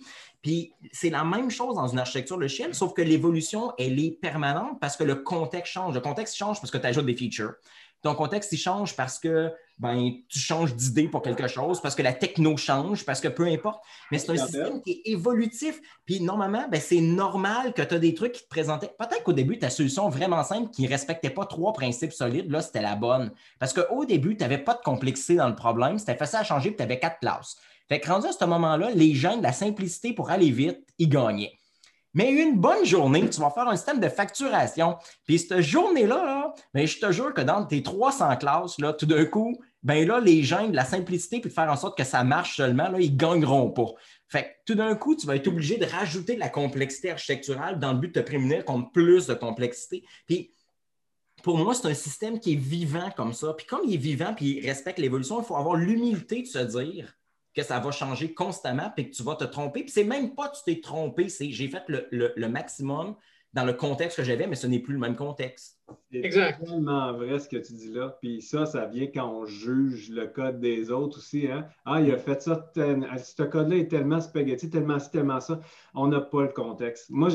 Puis c'est la même chose dans une architecture logicielle, sauf que l'évolution, elle est permanente parce que le contexte change. Le contexte change parce que tu ajoutes des features. Ton contexte, il change parce que ben, tu changes d'idée pour quelque chose, parce que la techno change, parce que peu importe. Mais c'est un système qui est évolutif. Puis normalement, ben, c'est normal que tu as des trucs qui te présentaient. Peut-être qu'au début, ta solution vraiment simple qui ne respectait pas trois principes solides, là, c'était la bonne. Parce qu'au début, tu n'avais pas de complexité dans le problème, c'était facile à changer, puis tu avais quatre classes. Fait que rendu à ce moment-là, les gens de la simplicité pour aller vite, ils gagnaient. Mais une bonne journée, tu vas faire un système de facturation. Puis cette journée-là, ben, je te jure que dans tes 300 classes, là, tout d'un coup, ben là, les gens de la simplicité puis de faire en sorte que ça marche seulement, ils ne gagneront pas. Fait que tout d'un coup, tu vas être obligé de rajouter de la complexité architecturale dans le but de te prémunir contre plus de complexité. Puis pour moi, c'est un système qui est vivant comme ça. Puis comme il est vivant puis il respecte l'évolution, il faut avoir l'humilité de se dire que ça va changer constamment puis que tu vas te tromper. Puis c'est même pas que tu t'es trompé, c'est j'ai fait le, maximum dans le contexte que j'avais, mais ce n'est plus le même contexte. C'est tellement vrai ce que tu dis là. Puis ça, ça vient quand on juge le code des autres aussi. Hein? Ah, il a fait ça, ce code-là est tellement spaghetti, tellement ci, tellement ça. On n'a pas le contexte. Moi,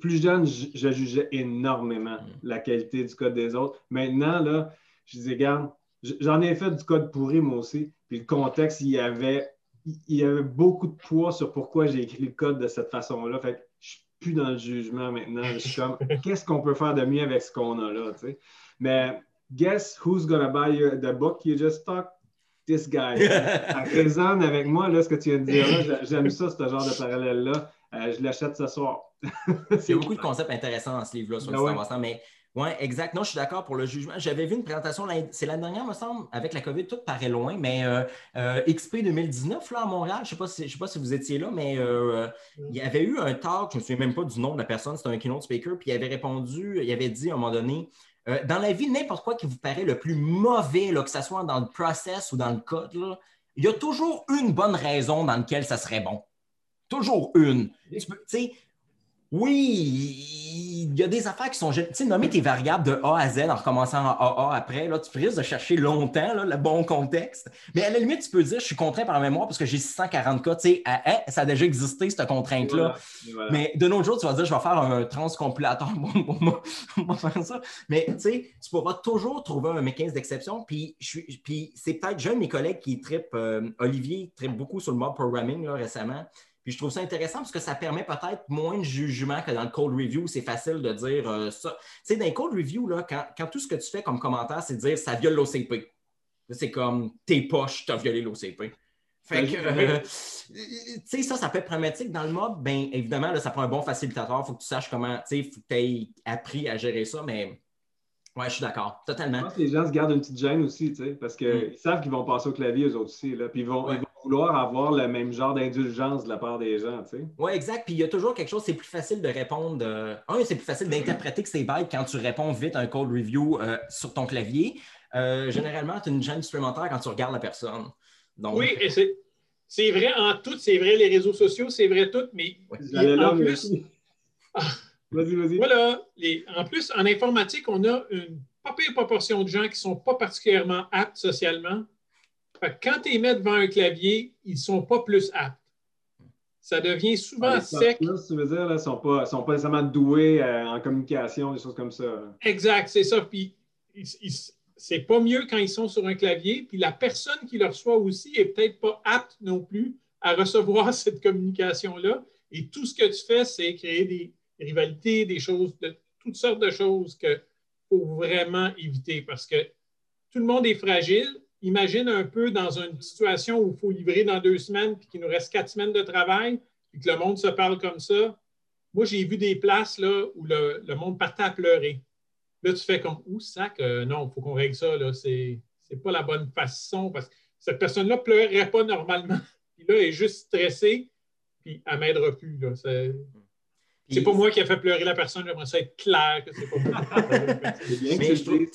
plus jeune, je, jugeais énormément mm. la qualité du code des autres. Maintenant, là, je dis, regarde, j'en ai fait du code pourri moi aussi. Puis le contexte, il y avait, il y avait beaucoup de poids sur pourquoi j'ai écrit le code de cette façon-là. Fait que je suis plus dans le jugement maintenant. Je suis comme, qu'est-ce qu'on peut faire de mieux avec ce qu'on a là, tu sais? Mais guess who's gonna buy the book you just talked? This guy. Ça résonne avec moi, là, ce que tu viens de dire là. J'aime ça, ce genre de parallèle-là. Euh, je l'achète ce soir. Il y a beaucoup de concepts intéressants dans ce livre-là sur ben le mais oui, exact. Non, je suis d'accord pour le jugement. J'avais vu une présentation, c'est l'année dernière, me semble, avec la COVID, tout paraît loin, mais euh, euh, XP 2019 là, à Montréal, je ne sais, sais, pas si vous étiez là, mais euh, il y avait eu un talk, je ne me souviens même pas du nom de la personne, c'était un keynote speaker, puis il avait répondu, il avait dit à un moment donné, dans la vie, n'importe quoi qui vous paraît le plus mauvais, là, que ce soit dans le process ou dans le code, il y a toujours une bonne raison dans laquelle ça serait bon. Toujours une. Tu oui, il y a des affaires qui sont. Tu sais, nommer tes variables de A à Z en recommençant en AA après, là, tu risques de chercher longtemps le bon contexte. Mais à la limite, tu peux dire je suis contraint par la mémoire parce que j'ai 640 cas. Tu sais, ça a déjà existé, cette contrainte-là. Mais de nos jours, tu vas dire je vais faire un transcompilateur pour, faire ça. Mais tu sais, tu pourras toujours trouver un mécanisme d'exception. Puis, puis c'est peut-être jeune, mes collègues qui trippent, euh, Olivier trippe beaucoup sur le mob programming récemment. Puis je trouve ça intéressant parce que ça permet peut-être moins de jugement que dans le code review. C'est facile de dire euh, ça. Tu sais, dans le code review, là, quand, tout ce que tu fais comme commentaire, c'est de dire ça viole l'OCP. C'est comme tes poches, tu as violé l'OCP. Fait que, euh, tu sais, ça, ça peut être problématique. Dans le mode, bien évidemment, là, ça prend un bon facilitateur. Il faut que tu saches comment, tu sais, il faut que tu aies appris à gérer ça, mais ouais, je suis d'accord, totalement. Je pense que les gens se gardent une petite gêne aussi, tu sais, parce qu'ils mm. savent qu'ils vont passer au clavier, eux autres aussi, là, puis ils vont, vouloir avoir le même genre d'indulgence de la part des gens, tu sais. Oui, exact. Puis il y a toujours quelque chose, c'est plus facile de répondre. Un, c'est plus facile d'interpréter que c'est bête quand tu réponds vite à un code review euh, sur ton clavier. Euh, généralement, tu as une gêne supplémentaire quand tu regardes la personne. Oui, et c'est. vrai en tout, c'est vrai les réseaux sociaux, c'est vrai tout, mais en plus. Vas-y, vas-y. Voilà. en plus, en informatique, on a une pas pire proportion de gens qui ne sont pas particulièrement aptes socialement quand tu les mets devant un clavier, ils ne sont pas plus aptes. Ça devient souvent sec. tu veux dire, ils ne sont pas, sont pas nécessairement doués euh, en communication, des choses comme ça. Exact, c'est ça. Puis, c'est pas mieux quand ils sont sur un clavier. Puis la personne qui le reçoit aussi est peut-être pas apte non plus à recevoir cette communication-là. Et tout ce que tu fais, c'est créer des rivalités, des choses, de toutes sortes de choses qu'il faut vraiment éviter parce que tout le monde est fragile imagine un peu dans une situation où il faut livrer dans deux semaines, puis qu'il nous reste quatre semaines de travail, puis que le monde se parle comme ça. Moi, j'ai vu des places là, où le, monde partait à pleurer. Là, tu fais comme, où ça que non, il faut qu'on règle ça. Ce n'est pas la bonne façon parce que cette personne-là ne pleurerait pas normalement. Puis là, elle est juste stressée, puis elle m'aidera plus. C'est, c'est pas moi qui ai fait pleurer la personne, j'aimerais ça être clair que c'est pas moi. Mais je trouve,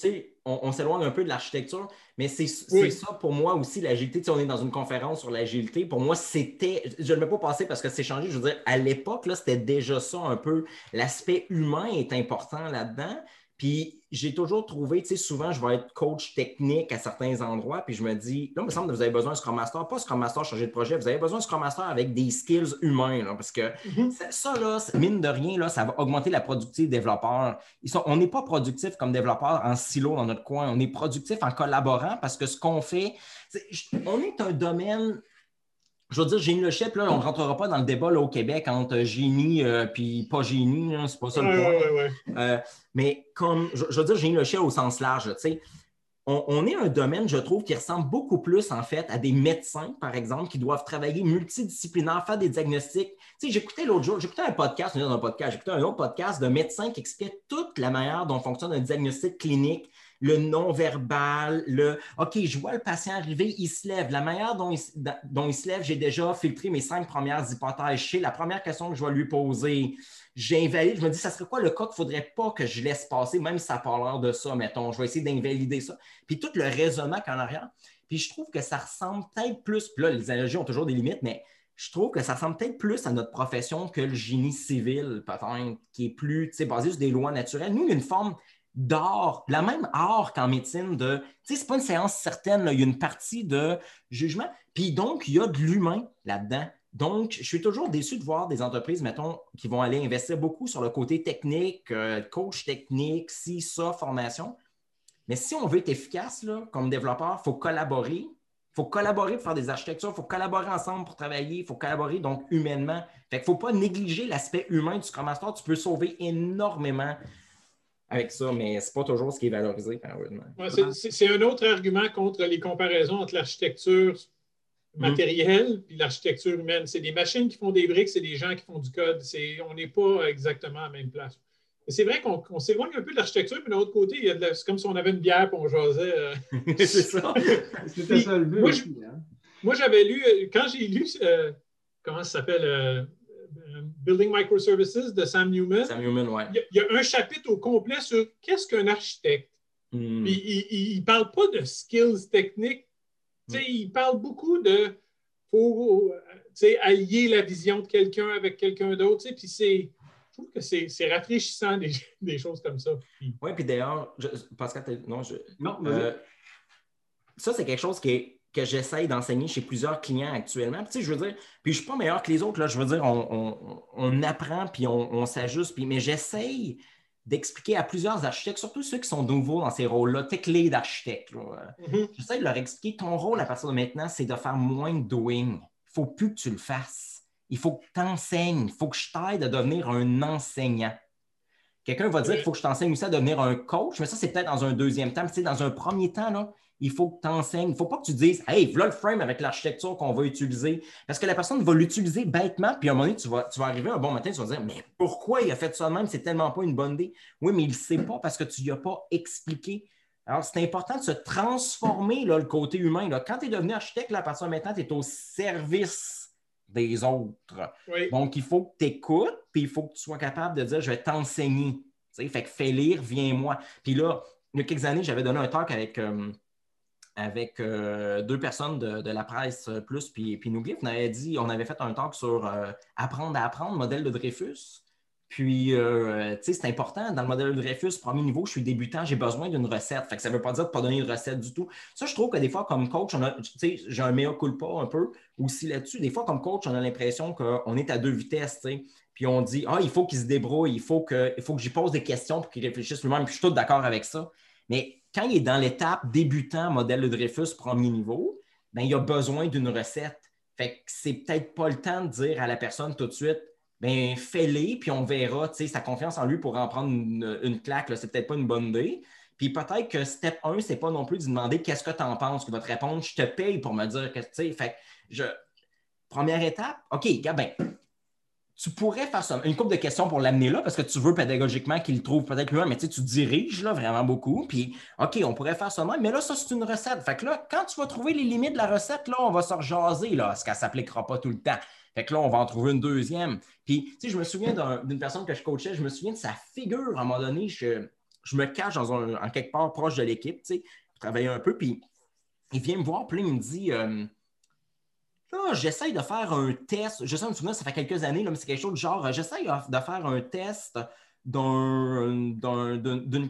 on, s'éloigne un peu de l'architecture, mais c'est ça pour moi aussi, l'agilité. Si on est dans une conférence sur l'agilité. Pour moi, c'était, je ne vais pas passer parce que c'est changé. Je veux dire, à l'époque, c'était déjà ça un peu. L'aspect humain est important là-dedans. Puis j'ai toujours trouvé, tu sais, souvent, je vais être coach technique à certains endroits, puis je me dis, là, il me semble que vous avez besoin d'un Scrum Master, pas Scrum Master chargé de projet, vous avez besoin d'un Scrum Master avec des skills humains, parce que mhm. ça, là, mine de rien, là, ça va augmenter la productivité des développeurs. Ils sont, on n'est pas productif comme développeur en silo dans notre coin, on est productif en collaborant parce que ce qu'on fait, on est un domaine je veux dire, génie le chef, là, on ne rentrera pas dans le débat au Québec entre génie et euh, puis pas génie, c'est pas ça le point. Euh, mais comme, je, veux dire, génie le chef au sens large, tu sais, on, est un domaine, je trouve, qui ressemble beaucoup plus, en fait, à des médecins, par exemple, qui doivent travailler multidisciplinaire, faire des diagnostics. Tu sais, j'écoutais l'autre jour, j'écoutais un podcast, un podcast, j'écoutais un autre podcast de médecins qui expliquait toute la manière dont fonctionne un diagnostic clinique le non-verbal, le OK, je vois le patient arriver, il se lève. La manière dont il, se lève, j'ai déjà filtré mes cinq premières hypothèses. chez la première question que je vais lui poser, j'invalide, je me dis, ça serait quoi le cas qu'il ne faudrait pas que je laisse passer, même si ça n'a l'air de ça, mettons. Je vais essayer d'invalider ça. Puis tout le raisonnement qu'en arrière. Puis je trouve que ça ressemble peut-être plus, puis là, les analogies ont toujours des limites, mais je trouve que ça ressemble peut-être plus à notre profession que le génie civil, peut-être, qui est plus basé sur des lois naturelles. Nous, une forme d'art, la même art qu'en médecine, de, tu sais, c'est pas une séance certaine, il y a une partie de jugement, puis donc, il y a de l'humain là-dedans. Donc, je suis toujours déçu de voir des entreprises, mettons, qui vont aller investir beaucoup sur le côté technique, euh, coach technique, si, ça, formation. Mais si on veut être efficace là, comme développeur, il faut collaborer. Il faut collaborer pour faire des architectures, il faut collaborer ensemble pour travailler, il faut collaborer donc humainement. Fait qu'il ne faut pas négliger l'aspect humain du Scrum Master. Tu peux sauver énormément avec ça, mais ce n'est pas toujours ce qui est valorisé, c'est un autre argument contre les comparaisons entre l'architecture matérielle et l'architecture humaine. C'est des machines qui font des briques, c'est des gens qui font du code. On n'est pas exactement à la même place. C'est vrai qu'on s'éloigne un peu de l'architecture, mais de l'autre côté, c'est comme si on avait une bière et on jasait. Euh. c'est ça. C'était ça le but. Moi, hein. j'avais lu, euh, quand j'ai lu, euh, comment ça s'appelle, Building Microservices de Sam Newman. Sam Newman, ouais. Il y, a, un chapitre au complet sur qu'est-ce qu'un architecte. Hmm. il ne parle pas de skills techniques. Il parle beaucoup de faut allier la vision de quelqu'un avec quelqu'un d'autre. Puis c'est. Je trouve que c'est rafraîchissant des, des, choses comme ça. Oui, puis d'ailleurs, Pascal, non, je. Non, euh, ça, c'est quelque chose qui est que j'essaye d'enseigner chez plusieurs clients actuellement. Puis, tu sais, je veux dire, puis je ne suis pas meilleur que les autres, là, je veux dire, on, apprend puis on, s'ajuste, puis, mais j'essaye d'expliquer à plusieurs architectes, surtout ceux qui sont nouveaux dans ces rôles-là, tech lead d'architecte. Mm-hmm. J'essaie de leur expliquer ton rôle à partir de maintenant, c'est de faire moins de doing. Il ne faut plus que tu le fasses. Il faut que tu enseignes. Il faut que je t'aide à devenir un enseignant. Quelqu'un va dire qu'il faut que je t'enseigne aussi à devenir un coach, mais ça, c'est peut-être dans un deuxième temps. Tu sais, dans un premier temps, là, il faut que tu enseignes. Il ne faut pas que tu dises Hey, voilà le frame avec l'architecture qu'on va utiliser. Parce que la personne va l'utiliser bêtement, puis à un moment donné, tu vas, tu vas arriver un bon matin, tu vas dire Mais pourquoi il a fait ça de même? C'est tellement pas une bonne idée. Oui, mais il ne sait pas parce que tu ne lui as pas expliqué. Alors, c'est important de se transformer là, le côté humain. Là. Quand tu es devenu architecte, là, à partir de maintenant, tu es au service des autres. Donc, il faut que tu écoutes, puis il faut que tu sois capable de dire Je vais t'enseigner. Fait que fais lire, viens-moi. Puis là, il y a quelques années, j'avais donné un talk avec. Euh, avec euh, deux personnes de, la presse euh, plus, puis, puis On avait dit, on avait fait un talk sur euh, apprendre à apprendre, modèle de Dreyfus. Puis, tu sais, c'est important. Dans le modèle de Dreyfus, premier niveau, je suis débutant, j'ai besoin d'une recette. Fait que ça ne veut pas dire de ne pas donner une recette du tout. Ça, je trouve que des fois, comme coach, j'ai un mea culpa un peu aussi là-dessus. Des fois, comme coach, on a l'impression qu'on est à deux vitesses, Puis on dit, ah, il faut qu'il se débrouille, il faut que, que j'y pose des questions pour qu'il réfléchisse lui-même. Puis je suis tout d'accord avec ça. Mais quand il est dans l'étape débutant modèle de Dreyfus premier niveau, ben, il a besoin d'une recette. Fait que c'est peut-être pas le temps de dire à la personne tout de suite, ben fais-les, puis on verra, tu sais, sa confiance en lui pour en prendre une, claque, c'est peut-être pas une bonne idée. Puis peut-être que step 1, c'est pas non plus de demander qu'est-ce que tu en penses, qu'il va te répondre, je te paye pour me dire que, tu sais, fait je... Première étape, OK, ben, tu pourrais faire ça. Une couple de questions pour l'amener là, parce que tu veux pédagogiquement qu'il trouve peut-être lui mais tu, tu diriges là vraiment beaucoup. Puis, OK, on pourrait faire ça même, mais là, ça, c'est une recette. Fait que là, quand tu vas trouver les limites de la recette, là, on va se rejaser, là, parce qu'elle ne s'appliquera pas tout le temps. Fait que là, on va en trouver une deuxième. Puis, tu sais, je me souviens d'une personne que je coachais, je me souviens de sa figure à un moment donné. Je, je me cache dans un, en quelque part proche de l'équipe, tu sais, pour travailler un peu. Puis il vient me voir, puis il me dit euh, Là, j'essaye de faire un test. Je sais, me souviens, ça fait quelques années, là, mais c'est quelque chose de genre j'essaye de faire un test d'une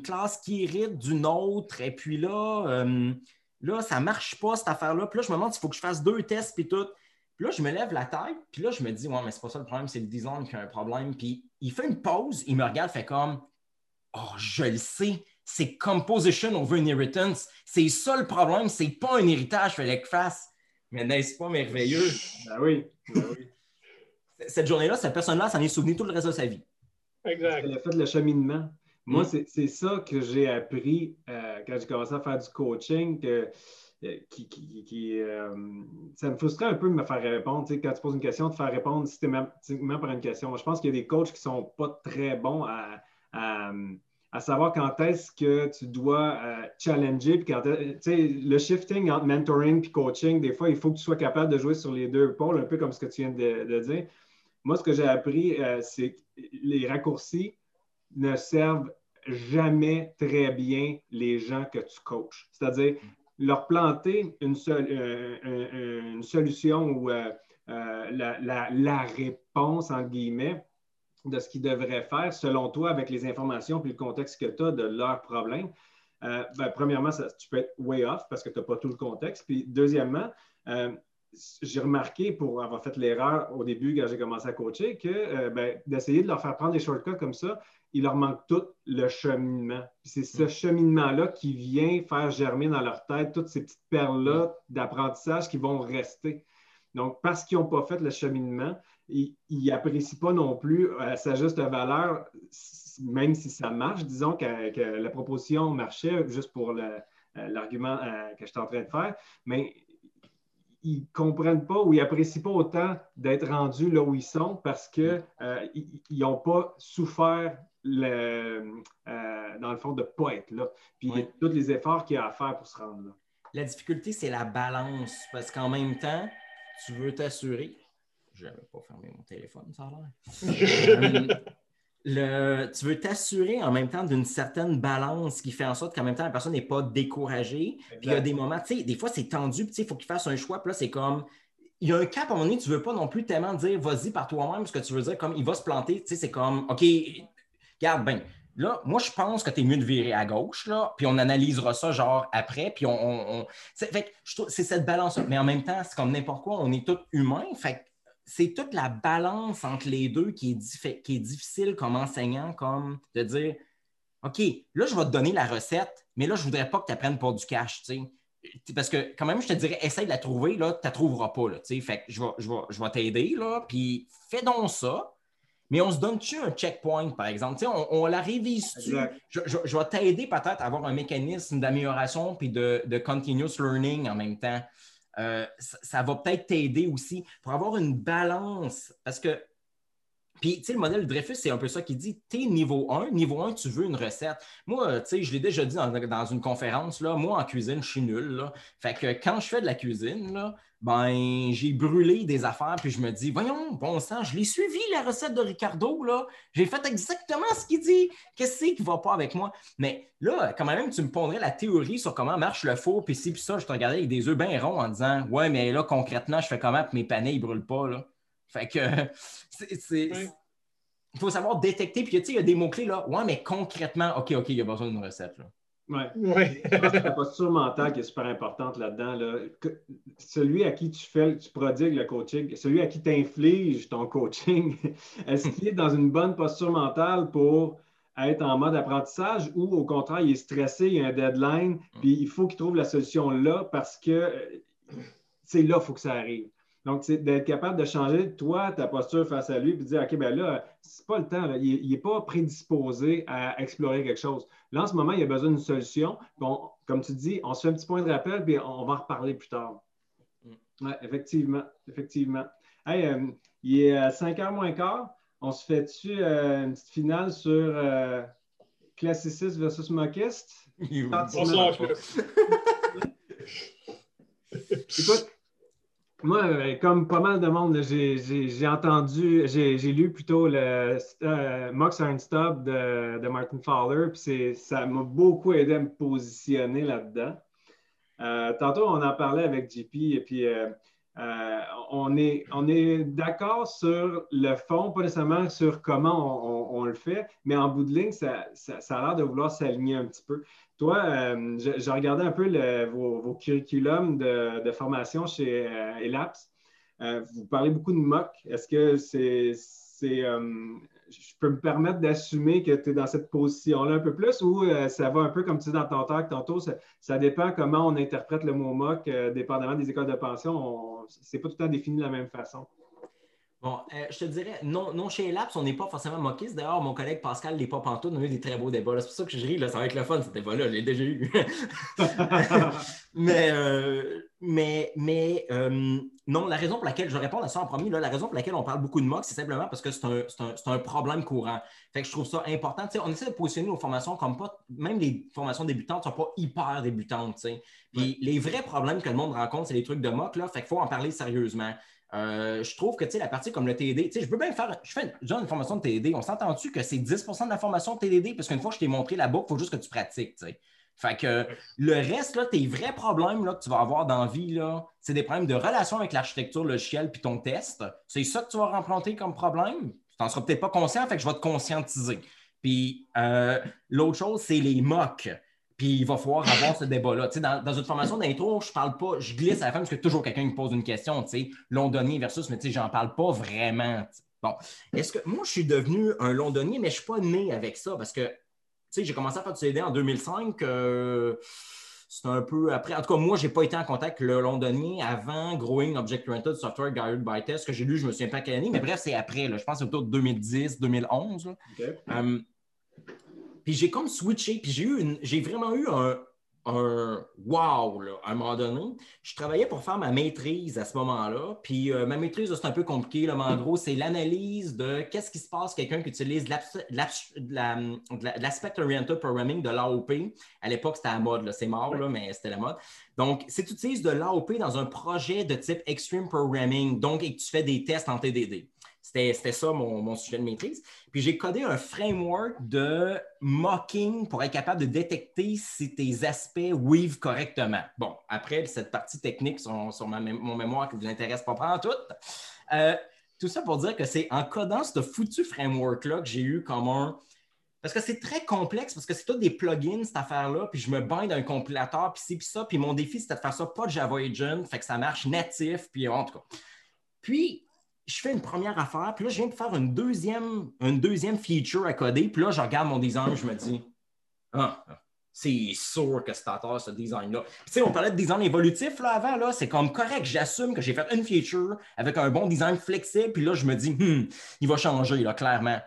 classe qui hérite d'une autre. Et puis là, euh, là, ça ne marche pas, cette affaire-là. Puis là, je me demande s'il faut que je fasse deux tests, puis tout. Puis là, je me lève la tête, puis là, je me dis, ouais, mais c'est pas ça le problème, c'est le design qui a un problème. Puis il fait une pause, il me regarde, fait comme, oh, je le sais, c'est composition over inheritance. C'est ça le problème, c'est pas un héritage, fallait que fasse. Mais n'est-ce pas merveilleux? Ben oui. Ben oui. Cette journée-là, cette personne-là s'en est souvenu tout le reste de sa vie. Exact. Elle a fait le cheminement. Moi, Mm. c'est ça que j'ai appris euh, quand j'ai commencé à faire du coaching. Que, euh, qui, qui- euh, ça me frustrait un peu de me faire répondre. Quand tu poses une question, de faire répondre systématiquement par une question. Je pense qu'il y a des coachs qui ne sont pas très bons à, à- savoir quand est-ce que tu dois euh, challenger. Puis quand le shifting entre mentoring et coaching, des fois, il faut que tu sois capable de jouer sur les deux pôles, un peu comme ce que tu viens de, dire. Moi, ce que j'ai appris, euh, c'est que les raccourcis ne servent jamais très bien les gens que tu coaches. C'est-à-dire, leur planter une, seule, euh, un- une solution ou euh, euh, la, la- réponse, entre guillemets, de ce qu'ils devraient faire, selon toi, avec les informations et le contexte que tu as de leurs problèmes. Euh, ben, premièrement, ça- tu peux être way off parce que tu n'as pas tout le contexte. Puis, deuxièmement, euh, j'ai remarqué, pour avoir fait l'erreur au début quand j'ai commencé à coacher, que euh, ben, d'essayer de leur faire prendre des shortcuts comme ça, il leur manque tout le cheminement. C'est ce cheminement-là qui vient faire germer dans leur tête toutes ces petites perles-là d'apprentissage qui vont rester. Donc, parce qu'ils n'ont pas fait le cheminement, ils n'apprécient pas non plus à sa juste valeur, même si ça marche. Disons que, que la proposition marchait juste pour euh, l'argument euh, que je suis en train de faire, mais ils ne comprennent pas ou ils n'apprécient pas autant d'être rendus là où ils sont parce qu'ils n'ont pas souffert, le, euh, dans le fond, de ne pas être là. Puis Oui. tous les efforts qu'il y a à faire pour se rendre là. La difficulté, c'est la balance. Parce qu'en même temps, tu veux t'assurer. Je n'avais pas fermé mon téléphone, ça a l'air. Euh, le- tu veux t'assurer en même temps d'une certaine balance qui fait en sorte qu'en même temps, la personne n'est pas découragée. Puis il y a des moments, tu sais, des fois, c'est tendu, puis tu sais, il faut qu'il fasse un choix. Puis là, c'est comme. Il y a un cap à un moment donné, tu ne veux pas non plus tellement dire vas-y par toi-même, ce que tu veux dire, comme il va se planter. Tu sais, c'est comme OK, regarde bien. Là, moi, je pense que tu es mieux de virer à gauche, là, puis on analysera ça genre après, puis on. on- on- c'est, cette balance Mais en même temps, c'est comme n'importe quoi, on est tous humains. Fait c'est toute la balance entre les deux qui est, qui est difficile comme enseignant, comme de dire OK, là, je vais te donner la recette, mais là, je ne voudrais pas que tu apprennes pour du cash, tu sais. Parce que quand même, je te dirais, essaye de la trouver, là, tu ne la trouveras pas, là, tu sais. Fait que je vais, je vais, je vais t'aider, là, puis fais donc ça. Mais on se donne-tu un checkpoint, par exemple? Tu sais, on, on la révise-tu? Je, je- je vais t'aider peut-être à avoir un mécanisme d'amélioration puis de, de continuous learning en même temps. Euh, ça, ça va peut-être t'aider aussi pour avoir une balance. Parce que, puis, tu sais, le modèle Dreyfus, c'est un peu ça qui dit t'es niveau 1, niveau 1, tu veux une recette. Moi, euh, tu sais, je l'ai déjà dit dans, dans une conférence, là, moi, en cuisine, je suis nul. Là. Fait que quand je fais de la cuisine, là, ben, j'ai brûlé des affaires, puis je me dis, voyons, bon sang, je l'ai suivi, la recette de Ricardo, là. J'ai fait exactement ce qu'il dit. Qu'est-ce qui ne va pas avec moi? Mais là, quand même, tu me pondrais la théorie sur comment marche le four, puis ci, puis ça, je te regardais avec des œufs bien ronds en disant, ouais, mais là, concrètement, je fais comment, puis mes panais, ils ne brûlent pas, là. Fait que, c'est. c'est- Oui. Il faut savoir détecter, puis tu sais, il y a des mots-clés, là. Ouais, mais concrètement, OK, OK, il y a besoin d'une recette, là. Ouais. Oui. Je pense que la posture mentale qui est super importante là-dedans. là. Celui à qui tu fais, tu prodigues le coaching, celui à qui tu infliges ton coaching, est-ce qu'il est dans une bonne posture mentale pour être en mode apprentissage ou au contraire, il est stressé, il y a un deadline, puis il faut qu'il trouve la solution là parce que euh, c'est là qu'il faut que ça arrive. Donc, c'est d'être capable de changer, toi, ta posture face à lui, puis de dire, OK, ben là, c'est pas le temps, là. il n'est pas prédisposé à explorer quelque chose. Là, en ce moment, il a besoin d'une solution. Bon, comme tu dis, on se fait un petit point de rappel, puis on va en reparler plus tard. Oui, effectivement, effectivement. Hey, euh, il est à 5 heures moins quart. On se fait-tu euh, une petite finale sur euh, classiciste versus moquiste? On. Écoute, Moi, euh, comme pas mal de monde, j'ai entendu, j'ai lu plutôt le euh, Mox Stop de, de, Martin Fowler, puis ça m'a beaucoup aidé à me positionner là-dedans. Euh, tantôt, on en parlait avec JP, et puis on est, on est d'accord sur le fond, pas nécessairement sur comment on, le fait, mais en bout de ligne, ça, ça a l'air de vouloir s'aligner un petit peu. Toi, euh, j'ai regardé un peu vos, curriculums de, formation chez euh, ELAPS. Euh, vous parlez beaucoup de MOC. Est-ce que c'est. je peux me permettre d'assumer que tu es dans cette position-là un peu plus ou ça va un peu comme tu dis dans ton talk tantôt, ça, dépend comment on interprète le mot MOC, dépendamment des écoles de pension. Ce n'est pas tout le temps défini de la même façon. Bon, euh, je te dirais, non, non chez Laps, on n'est pas forcément moquiste. D'ailleurs, mon collègue Pascal n'est pas pantoute. On a eu des très beaux débats. C'est pour ça que je ris. Là, ça va être le fun, ce débat-là. Je l'ai déjà eu. mais euh, mais, mais euh, non, la raison pour laquelle je réponds à ça en premier, là, la raison pour laquelle on parle beaucoup de moque, c'est simplement parce que c'est un, un, un, problème courant. Fait que je trouve ça important. on essaie de positionner nos formations comme pas, même les formations débutantes ne sont pas hyper débutantes. Puis les vrais problèmes que le monde rencontre, c'est les trucs de moque. Là, fait qu'il faut en parler sérieusement. Euh, je trouve que la partie comme le TD, je peux bien faire, je fais genre une formation de TD. On s'entend-tu que c'est 10 de la formation de TDD? Parce qu'une fois que je t'ai montré la boucle, il faut juste que tu pratiques. Fait que le reste, là, tes vrais problèmes là, que tu vas avoir dans la vie, c'est des problèmes de relation avec l'architecture logicielle puis ton test. C'est ça que tu vas remplanter comme problème? Tu n'en seras peut-être pas conscient, fait que je vais te conscientiser. Puis euh, l'autre chose, c'est les mocs. Puis il va falloir avoir ce débat-là. Dans, dans, une formation d'intro, je parle pas, je glisse à la fin parce que toujours quelqu'un me pose une question, tu sais, londonien versus, mais tu sais, j'en parle pas vraiment. Bon, est-ce que moi, je suis devenu un londonien, mais je ne suis pas né avec ça parce que, tu sais, j'ai commencé à faire du CD en 2005. Euh, c'est un peu après. En tout cas, moi, je n'ai pas été en contact avec le londonien avant Growing Object Oriented Software Guided by Test. Ce que j'ai lu, je me souviens pas quelle année, mais bref, c'est après. Là. Je pense que c'est autour de 2010, 2011. Puis j'ai comme switché, puis j'ai eu une, j'ai vraiment eu un, un wow là, à un moment donné. Je travaillais pour faire ma maîtrise à ce moment-là. Puis euh, ma maîtrise, c'est un peu compliqué, là, mais en gros, c'est l'analyse de qu'est-ce qui se passe quelqu'un qui utilise l'aspect oriented programming de l'AOP. À l'époque, c'était la mode, c'est mort, là, mais c'était la mode. Donc, si tu utilises de l'AOP dans un projet de type Extreme Programming, donc et que tu fais des tests en TDD. C'était ça mon, sujet de maîtrise. Puis j'ai codé un framework de mocking pour être capable de détecter si tes aspects weave correctement. Bon, après, cette partie technique sur, mon mémoire qui ne vous intéresse pas prendre tout. Euh, tout ça pour dire que c'est en codant ce foutu framework-là que j'ai eu comme un. Parce que c'est très complexe, parce que c'est tout des plugins, cette affaire-là, puis je me bind d'un compilateur, puis ci, puis ça. Puis mon défi, c'était de faire ça pas de Java Agent, fait que ça marche natif, puis en tout cas. Puis, je fais une première affaire, puis là, je viens de faire une deuxième, une deuxième feature à coder, puis là, je regarde mon design, je me dis, ah, c'est sûr que c'est à tort, ce design-là. Tu sais, on parlait de design évolutif là, avant, là, c'est comme correct, j'assume que j'ai fait une feature avec un bon design flexible, puis là, je me dis, hmm, il va changer, là, clairement.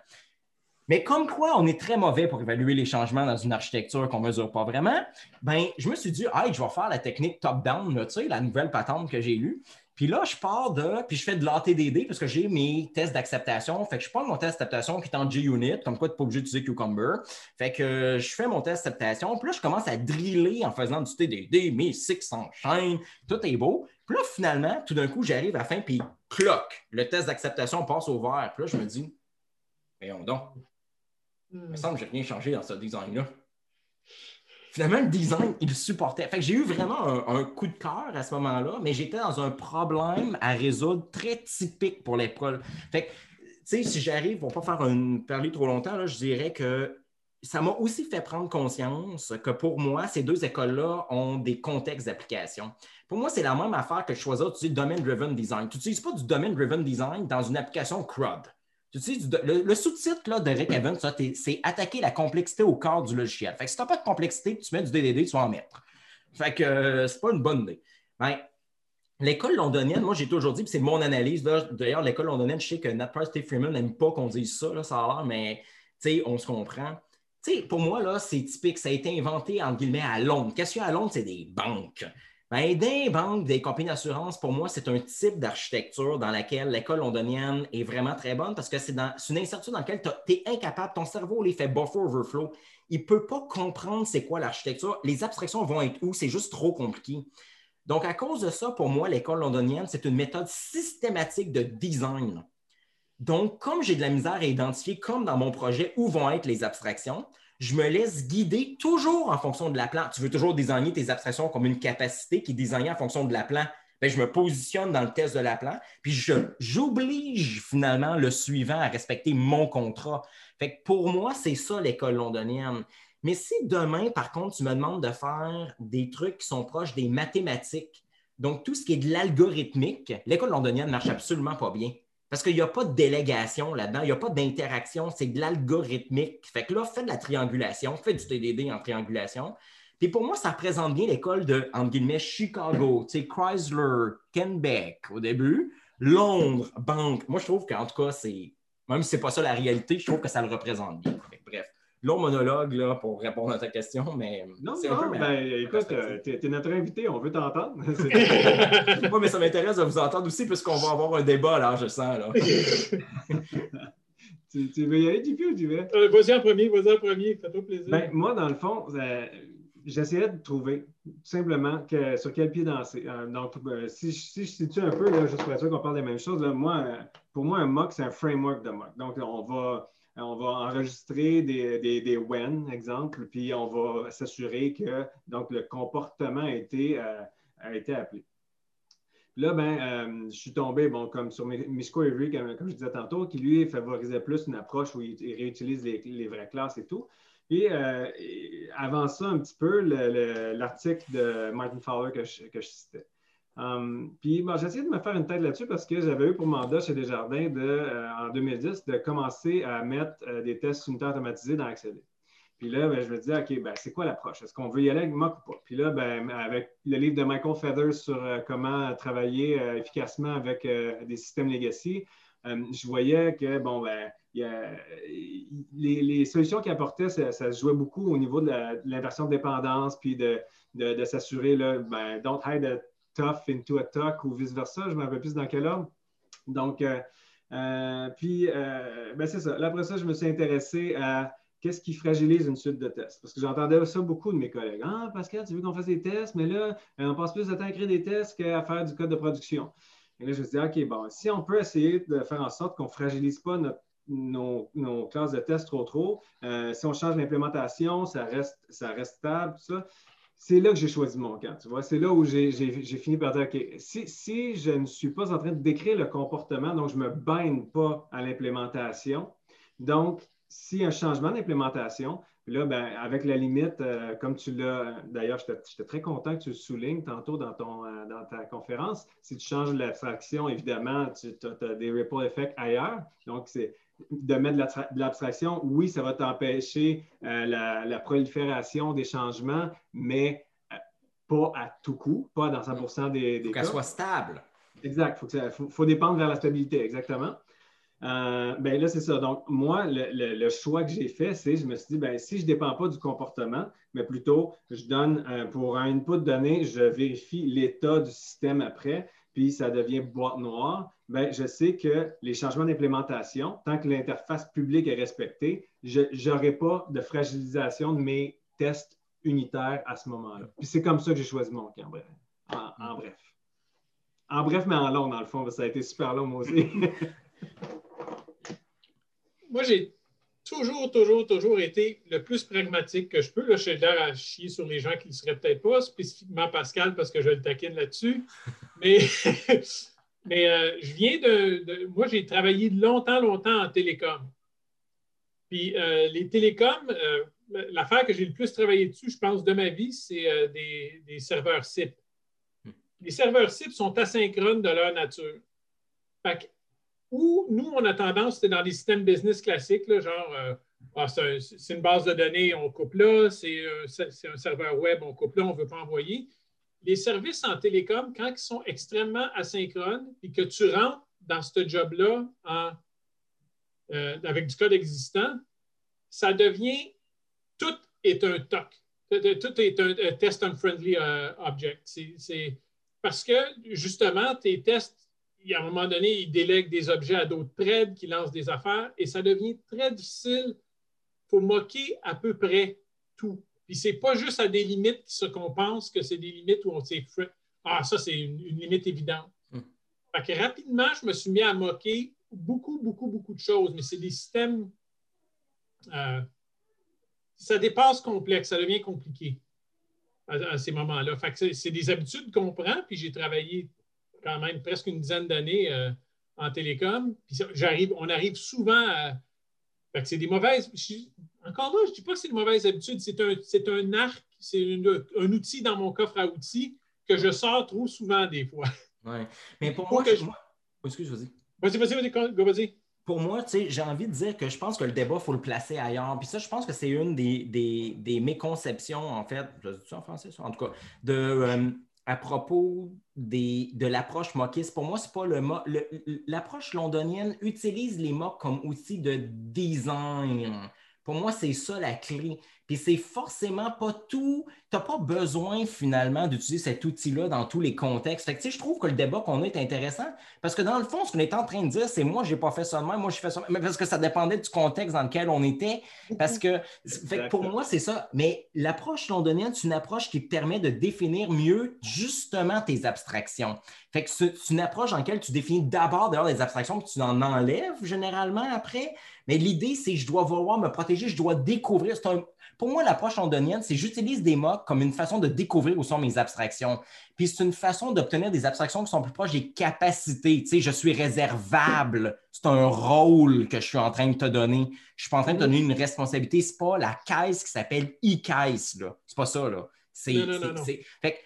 Mais comme quoi on est très mauvais pour évaluer les changements dans une architecture qu'on ne mesure pas vraiment, ben, je me suis dit, hey, je vais faire la technique top-down, la nouvelle patente que j'ai lue. Puis là, je pars de, puis je fais de l'ATDD parce que j'ai mes tests d'acceptation. Fait que je prends mon test d'acceptation qui est en JUnit, comme quoi tu n'es pas obligé d'utiliser Cucumber. Fait que euh, je fais mon test d'acceptation. Puis là, je commence à driller en faisant du TDD, mes six s'enchaînent, tout est beau. Puis là, finalement, tout d'un coup, j'arrive à la fin, puis cloc, le test d'acceptation passe au vert. Puis là, je me dis, voyons donc, il me semble que j'ai rien changé dans ce design-là finalement, le design, il supportait. Fait que j'ai eu vraiment un, coup de cœur à ce moment-là, mais j'étais dans un problème à résoudre très typique pour l'école. Fait que, tu sais, si j'arrive, pour ne pas faire une parler trop longtemps, là, je dirais que ça m'a aussi fait prendre conscience que pour moi, ces deux écoles-là ont des contextes d'application. Pour moi, c'est la même affaire que de choisir tu domain-driven design. Tu n'utilises pas du domain-driven design dans une application CRUD. Tu sais, le, sous-titre de Rick Evans, c'est attaquer la complexité au corps du logiciel. Fait que si tu n'as pas de complexité, tu mets du DDD, tu vas en mettre. Fait que euh, c'est pas une bonne idée. Ben, l'école londonienne, moi j'ai toujours dit, c'est mon analyse. D'ailleurs, l'école londonienne, je sais que Nat Price, Steve Freeman n'aime pas qu'on dise ça, ça a l'air, mais on se comprend. pour moi, c'est typique. Ça a été inventé, entre guillemets, à Londres. Qu'est-ce qu'il y a à Londres? C'est des banques. Ben, des banques, des compagnies d'assurance, pour moi, c'est un type d'architecture dans laquelle l'école londonienne est vraiment très bonne parce que c'est une incertitude dans laquelle tu es incapable, ton cerveau l'effet buffer overflow. Il ne peut pas comprendre c'est quoi l'architecture. Les abstractions vont être où? C'est juste trop compliqué. Donc, à cause de ça, pour moi, l'école londonienne, c'est une méthode systématique de design. Donc, comme j'ai de la misère à identifier, comme dans mon projet, où vont être les abstractions, je me laisse guider toujours en fonction de la plan. Tu veux toujours designer tes abstractions comme une capacité qui est en fonction de la plan. Ben, je me positionne dans le test de la plan, puis j'oblige finalement le suivant à respecter mon contrat. Fait pour moi, c'est ça l'école londonienne. Mais si demain, par contre, tu me demandes de faire des trucs qui sont proches des mathématiques, donc tout ce qui est de l'algorithmique, l'école londonienne ne marche absolument pas bien. Parce qu'il n'y a pas de délégation là-dedans, il n'y a pas d'interaction, c'est de l'algorithmique. Fait que là, fais de la triangulation, fais du TDD en triangulation. Puis pour moi, ça représente bien l'école de, entre guillemets, Chicago, Chrysler, Kenbeck au début, Londres, Banque. Moi, je trouve qu'en tout cas, c'est, même si ce n'est pas ça la réalité, je trouve que ça le représente bien. Long monologue là, pour répondre à ta question, mais non, c'est un peu ben, écoute, tu es, notre invité, on veut t'entendre. Moi, mais ça m'intéresse de vous entendre aussi, puisqu'on va avoir un débat, là, je sens. Là. tu, veux y aller, du ou tu veux? Euh, vas-y en premier, vas-y en premier, fais-toi plaisir. Ben, moi, dans le fond, euh, j'essayais de trouver tout simplement que, sur quel pied danser. Euh, donc, si, si, je situe un peu, là, juste pour être sûr qu'on parle des mêmes choses, moi, pour moi, un mock, c'est un framework de mock. Donc, on va on va enregistrer des, des, when, exemple, puis on va s'assurer que donc, le comportement a été, euh, a été appelé. Là, ben, euh, je suis tombé, comme sur Mishko Avery, comme, je disais tantôt, qui lui favorisait plus une approche où il, réutilise les, vraies classes et tout. Et, euh, avant ça, un petit peu, l'article de Martin Fowler que que je citais. Um, puis j'ai essayé de me faire une tête là-dessus parce que j'avais eu pour mandat chez Desjardins de, euh, en 2010 de commencer à mettre euh, des tests unitaires automatisés dans Accéder. Puis là, ben, je me disais, OK, ben, c'est quoi l'approche? Est-ce qu'on veut y aller avec Mock ou pas? Puis là, ben, avec le livre de Michael Feathers sur euh, comment travailler efficacement avec des systèmes legacy, je voyais que, bon, ben, les, solutions qu'il apportait, ça, se jouait beaucoup au niveau de l'inversion de, dépendance, puis de, de, s'assurer, ben, don't hide tough into a talk ou vice-versa. Je ne me rappelle plus dans quel ordre. Donc, euh, euh, puis, euh, ben c'est ça. après ça, je me suis intéressé à qu'est-ce qui fragilise une suite de tests. Parce que j'entendais ça beaucoup de mes collègues. Ah, Pascal, tu veux qu'on fasse des tests, mais là, on passe plus de temps à créer des tests qu'à faire du code de production. Et là, je me suis dit, OK, bon, si on peut essayer de faire en sorte qu'on ne fragilise pas nos, classes de tests trop trop, si on change l'implémentation, ça reste, ça reste stable, tout ça c'est là que j'ai choisi mon camp. Tu vois, c'est là où j'ai fini par dire, OK, si, je ne suis pas en train de décrire le comportement, donc je ne me baigne pas à l'implémentation, donc a un changement d'implémentation, là, ben, avec la limite, euh, comme tu l'as, d'ailleurs, j'étais très content que tu le soulignes tantôt dans, ton, euh, dans ta conférence. Si tu changes l'abstraction, évidemment, tu as, des ripple effects ailleurs. Donc, c'est de mettre de l'abstraction, oui, ça va t'empêcher euh, la, prolifération des changements, mais euh, pas à tout coup, pas dans 100 des, des faut qu'elle soit stable. Exact. Il faut, dépendre vers la stabilité, exactement. Euh, ben là, c'est ça. Donc, moi, le, choix que j'ai fait, c'est, je me suis dit, ben, si je ne dépends pas du comportement, mais plutôt, je donne, pour un input donné, je vérifie l'état du système après, puis ça devient boîte noire, ben, je sais que les changements d'implémentation, tant que l'interface publique est respectée, je n'aurai pas de fragilisation de mes tests unitaires à ce moment-là. Puis c'est comme ça que j'ai choisi mon camp, en, bref. En bref, mais en long, dans le fond, ça a été super long, moi aussi. moi, j'ai toujours, toujours, toujours été le plus pragmatique que je peux. Là, je suis l'air à chier sur les gens qui ne le seraient peut-être pas, spécifiquement Pascal, parce que je le taquine là-dessus. Mais, mais euh, je viens de, Moi, j'ai travaillé longtemps, longtemps en télécom. Puis euh, les télécoms, euh, l'affaire que j'ai le plus travaillé dessus, je pense, de ma vie, c'est des, serveurs SIP. Les serveurs SIP sont asynchrones de leur nature. Fait que ou nous, on a tendance, c'est dans les systèmes business classiques, genre, ah, c'est une base de données, on coupe là, c'est un, serveur web, on coupe là, on ne veut pas envoyer. Les services en télécom, quand ils sont extrêmement asynchrones et que tu rentres dans ce job-là euh, avec du code existant, ça devient, tout est un TOC. Tout est un, test unfriendly uh, object. C'est parce que, justement, tes tests à un moment donné, il délègue des objets à d'autres trades qui lancent des affaires et ça devient très difficile. Il faut moquer à peu près tout. Puis ce n'est pas juste à des limites qui se compensent que c'est des limites où on s'est Ah, ça, c'est une, limite évidente. Hmm. Fait que rapidement, je me suis mis à moquer beaucoup, beaucoup, beaucoup de choses, mais c'est des systèmes. euh, ça dépasse complexe, ça devient compliqué à, à ces moments-là. Fait que c'est- c'est des habitudes qu'on prend, puis j'ai travaillé quand même presque une dizaine d'années euh, en télécom. Puis j'arrive, on arrive souvent à. C'est des mauvaises. encore là, je ne dis pas que c'est une mauvaise habitude, c'est un, c'est un arc, c'est un outil dans mon coffre à outils que je sors trop souvent des fois. Ouais. Mais pour moi, que je- je- moi- Oh, excuse, vas-y. Vas-y, vas-y. Pour moi, j'ai envie de dire que je pense que le débat, il faut le placer ailleurs. Puis ça, je pense que c'est une des, des, des méconceptions, en fait, je dis ça en français, ça? en tout cas, de, euh, à propos des, de l'approche moquiste. Pour moi, c'est pas le mo- le- L'approche londonienne utilise les mocs comme outil de design. Pour moi, c'est ça la clé. Puis c'est forcément pas tout. Tu n'as pas besoin finalement d'utiliser cet outil-là dans tous les contextes. Fait que, tu sais, je trouve que le débat qu'on a est intéressant parce que dans le fond, ce qu'on est en train de dire, c'est moi, je n'ai pas fait ça de même, moi, je fais ça de même. Mais parce que ça dépendait du contexte dans lequel on était. Parce que, fait que pour moi, c'est ça. Mais l'approche londonienne, c'est une approche qui te permet de définir mieux justement tes abstractions. Fait que c'est une approche dans laquelle tu définis d'abord d'ailleurs des abstractions, puis tu en enlèves généralement après. Mais l'idée, c'est je dois vouloir me protéger, je dois découvrir. C'est un- Pour moi, l'approche londonienne, c'est j'utilise des mots comme une façon de découvrir où sont mes abstractions. Puis c'est une façon d'obtenir des abstractions qui sont plus proches des capacités. Tu sais, je suis réservable. C'est un rôle que je suis en train de te donner. Je ne suis pas en train de te donner une responsabilité. Ce n'est pas la caisse qui s'appelle e-caisse. C'est pas ça. Là. C'est, Non, non, c'est- non, non. c'est- Fait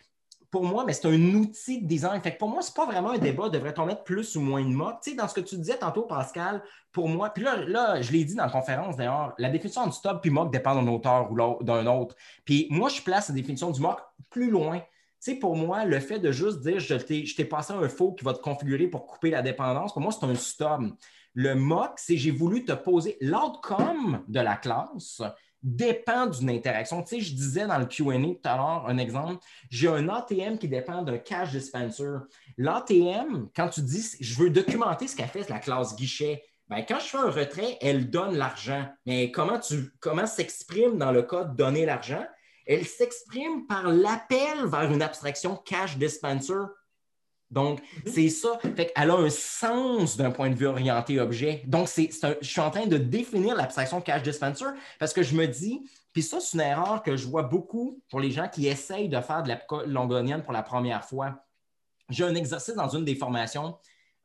pour moi, mais c'est un outil de design. Fait pour moi, ce n'est pas vraiment un débat. Devrait-on mettre plus ou moins de mots? Tu sais, dans ce que tu disais tantôt, Pascal, pour moi, puis là, là je l'ai dit dans la conférence d'ailleurs, la définition du stop puis mock dépend d'un auteur ou d'un autre. Puis moi, je place la définition du mock plus loin. Tu pour moi, le fait de juste dire je t'ai passé un faux qui va te configurer pour couper la dépendance, pour moi, c'est un stop. Le mock, c'est j'ai voulu te poser l'outcome de la classe dépend d'une interaction. Tu sais, je disais dans le QA tout à l'heure, un exemple, j'ai un ATM qui dépend d'un cash dispenser. L'ATM, quand tu dis je veux documenter ce qu'a fait la classe guichet, ben, quand je fais un retrait, elle donne l'argent. Mais comment, tu, comment s'exprime dans le cas de donner l'argent? Elle s'exprime par l'appel vers une abstraction cash dispenser. Donc, c'est ça. Fait qu'elle a un sens d'un point de vue orienté objet. Donc, c'est, je suis en train de définir l'abstraction cash dispenser parce que je me dis, puis ça, c'est une erreur que je vois beaucoup pour les gens qui essayent de faire de la longonienne pour la première fois. J'ai un exercice dans une des formations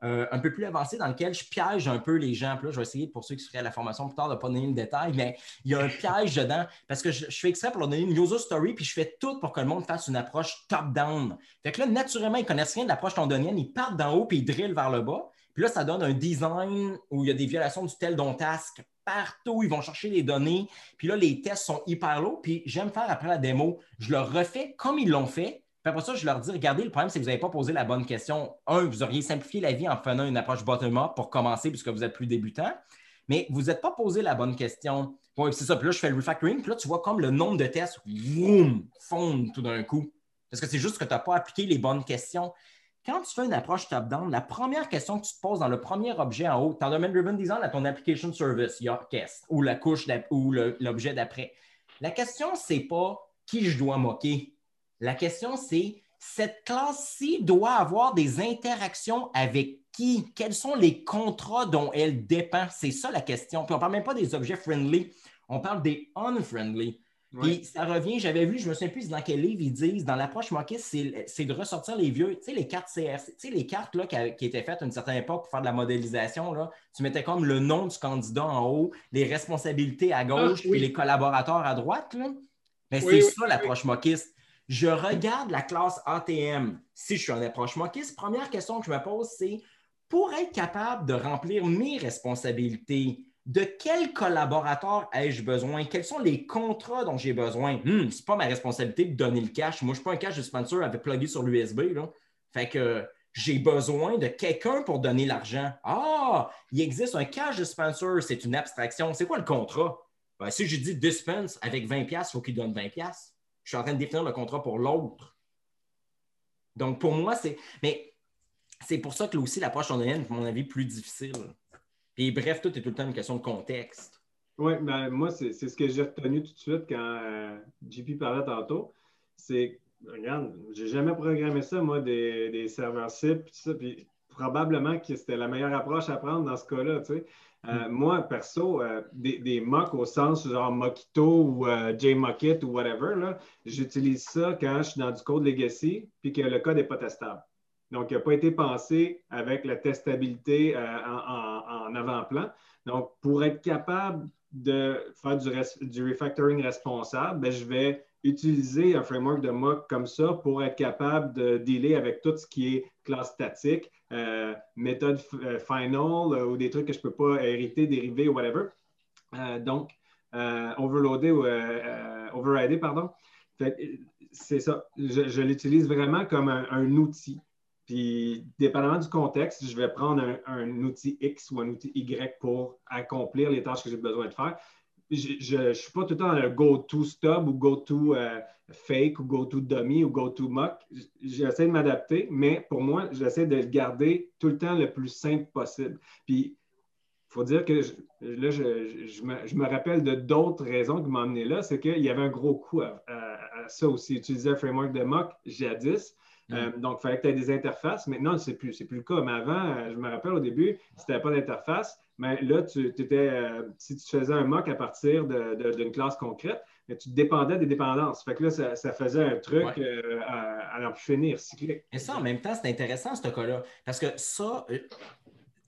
euh, un peu plus avancé dans lequel je piège un peu les gens. Puis là, je vais essayer pour ceux qui seraient à la formation plus tard de ne pas donner le détail, mais il y a un piège dedans parce que je, je fais exprès pour leur donner une user story, puis je fais tout pour que le monde fasse une approche top-down. Fait que là, naturellement, ils ne connaissent rien de l'approche londonienne, ils partent d'en haut puis ils drillent vers le bas. Puis là, ça donne un design où il y a des violations du tel dont task partout. Ils vont chercher les données. Puis là, les tests sont hyper lourds. Puis j'aime faire après la démo, je le refais comme ils l'ont fait. Puis après ça, je leur dis, regardez, le problème, c'est que vous n'avez pas posé la bonne question. Un, vous auriez simplifié la vie en faisant une approche bottom-up pour commencer puisque vous êtes plus débutant. Mais vous n'êtes pas posé la bonne question. Oui, c'est ça. Puis là, je fais le refactoring. Puis là, tu vois comme le nombre de tests, boum, fondent tout d'un coup. Parce que c'est juste que tu n'as pas appliqué les bonnes questions. Quand tu fais une approche top-down, la première question que tu te poses dans le premier objet en haut, tu en domaine driven design à ton application service, qu'est-ce, ou la couche ou l'objet d'après. La question, c'est pas qui je dois moquer. La question, c'est cette classe-ci doit avoir des interactions avec qui? Quels sont les contrats dont elle dépend? C'est ça la question. Puis on ne parle même pas des objets friendly, on parle des unfriendly. Puis ça revient, j'avais vu, je me souviens plus dans quel livre ils disent, dans l'approche moquiste, c'est de ressortir les vieux, tu sais, les cartes CF, tu sais, les cartes là, qui, qui, étaient faites à une certaine époque pour faire de la modélisation, là, tu mettais comme le nom du candidat en haut, les responsabilités à gauche, ah, oui. puis les collaborateurs à droite. Là. Mais oui, c'est oui, ça l'approche moquiste. Je regarde la classe ATM. Si je suis en approche moquiste, première question que je me pose, c'est pour être capable de remplir mes responsabilités, de quel collaborateur ai-je besoin? Quels sont les contrats dont j'ai besoin? Hmm, ce n'est pas ma responsabilité de donner le cash. Moi, je ne suis pas un cash dispenser avec plugué sur l'USB. Fait que j'ai besoin de quelqu'un pour donner l'argent. Ah, il existe un cash dispenser, c'est une abstraction. C'est quoi le contrat? Ben, si je dis dispense avec 20$, il faut qu'il donne 20$. Je suis en train de définir le contrat pour l'autre. Donc, pour moi, c'est. Mais c'est pour ça que là aussi, l'approche londonienne, à mon avis, plus difficile. Et bref, tout est tout le temps une question de contexte. Oui, mais moi, c'est ce que j'ai retenu tout de suite quand euh, JP parlait tantôt. C'est regarde, j'ai jamais programmé ça, moi, des, des serveurs ça, puis probablement que c'était la meilleure approche à prendre dans ce cas-là, tu sais. Euh, mm. moi, perso, euh, des, des mocks au sens genre Mockito ou euh, JMockit ou whatever, j'utilise ça quand je suis dans du code legacy puis que le code n'est pas testable. Donc, il n'a pas été pensé avec la testabilité en, avant-plan. Donc, pour être capable de faire du, refactoring responsable, ben, je vais utiliser un framework de mock comme ça pour être capable de dealer avec tout ce qui est classe statique, euh, méthode euh, final euh, ou des trucs que je ne peux pas hériter, dériver, whatever. donc, overloader ou overrider, pardon. C'est ça. Je, l'utilise vraiment comme un, outil. Puis, dépendamment du contexte, je vais prendre un, outil X ou un outil Y pour accomplir les tâches que j'ai besoin de faire je ne suis pas tout le temps dans le go-to stub ou go-to euh, fake ou go-to dummy ou go-to mock. J'essaie de m'adapter, mais pour moi, j'essaie de le garder tout le temps le plus simple possible. Puis, il faut dire que là, je, me, rappelle de d'autres raisons qui m'ont amené là, c'est qu'il y avait un gros coût à, ça aussi. Utiliser un framework de mock jadis. Mm. Euh, donc, il fallait que tu aies des interfaces. Maintenant, ce n'est plus, plus le cas. Mais avant, euh, je me rappelle au début, si tu n'avais pas d'interface, mais là, tu étais, euh, si tu faisais un mock à partir d'une classe concrète, mais tu dépendais des dépendances. Fait que là, ça, faisait un truc euh, à, n'en plus finir, cyclique. Et ça, en même temps, c'est intéressant, ce cas-là. Parce que ça, euh,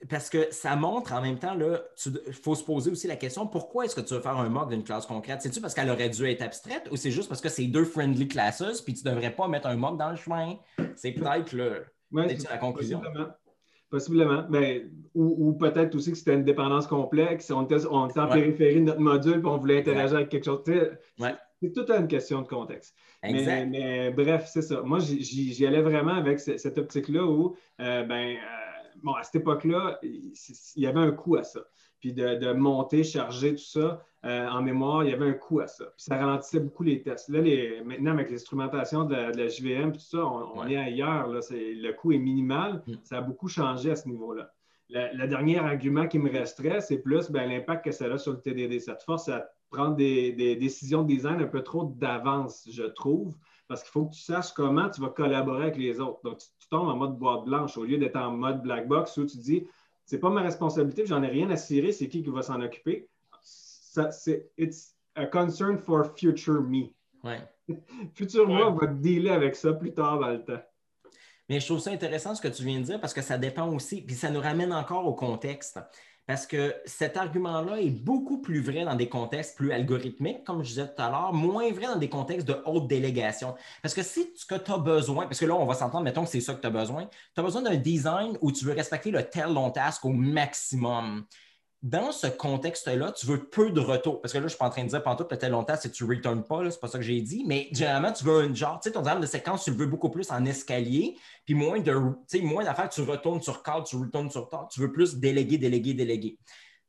parce que ça montre en même temps, il faut se poser aussi la question pourquoi est-ce que tu veux faire un mock d'une classe concrète? C'est-tu parce qu'elle aurait dû être abstraite ou c'est juste parce que c'est deux friendly classes puis tu ne devrais pas mettre un mock dans le chemin? C'est peut-être la conclusion? Possiblement. Mais, ou, peut-être aussi que c'était une dépendance complexe. On était, en périphérie de notre module et on voulait interagir avec quelque chose. C'est toute une question de contexte. Mais, bref, c'est ça. Moi, j'y allais vraiment avec cette optique-là où, euh, ben, euh, bon, à cette époque-là, il y avait un coût à ça puis de, monter, charger tout ça euh, en mémoire, il y avait un coût à ça. Puis ça ralentissait beaucoup les tests. Là, maintenant, avec l'instrumentation de, la JVM, tout ça, on, est ailleurs. Là, le coût est minimal. Mm. Ça a beaucoup changé à ce niveau-là. Le, dernier argument qui me resterait, c'est plus ben, l'impact que ça a sur le TDD. Ça te force à prendre des, décisions de design un peu trop d'avance, je trouve, parce qu'il faut que tu saches comment tu vas collaborer avec les autres. Donc, tu, tu tombes en mode boîte blanche au lieu d'être en mode black box où tu dis c'est pas ma responsabilité, j'en ai rien à cirer, c'est qui qui va s'en occuper. c'est it's a concern for future me. Ouais. futur moi va dealer avec ça plus tard dans le temps. Mais je trouve ça intéressant ce que tu viens de dire parce que ça dépend aussi, puis ça nous ramène encore au contexte. Parce que cet argument-là est beaucoup plus vrai dans des contextes plus algorithmiques, comme je disais tout à l'heure, moins vrai dans des contextes de haute délégation. Parce que si ce que tu as besoin, parce que là, on va s'entendre, mettons que c'est ça que tu as besoin, tu as besoin d'un design où tu veux respecter le tel long task au maximum dans ce contexte-là, tu veux peu de retour. Parce que là, je ne suis pas en train de dire pendant tout tel longtemps si tu ne returnes pas, c'est pas ça que j'ai dit, mais généralement, tu veux un genre, tu sais, ton diagramme de séquence, tu le veux beaucoup plus en escalier, puis moins de, moins d'affaires, tu retournes sur cadre, tu retournes sur tard, tu veux plus déléguer, déléguer, déléguer.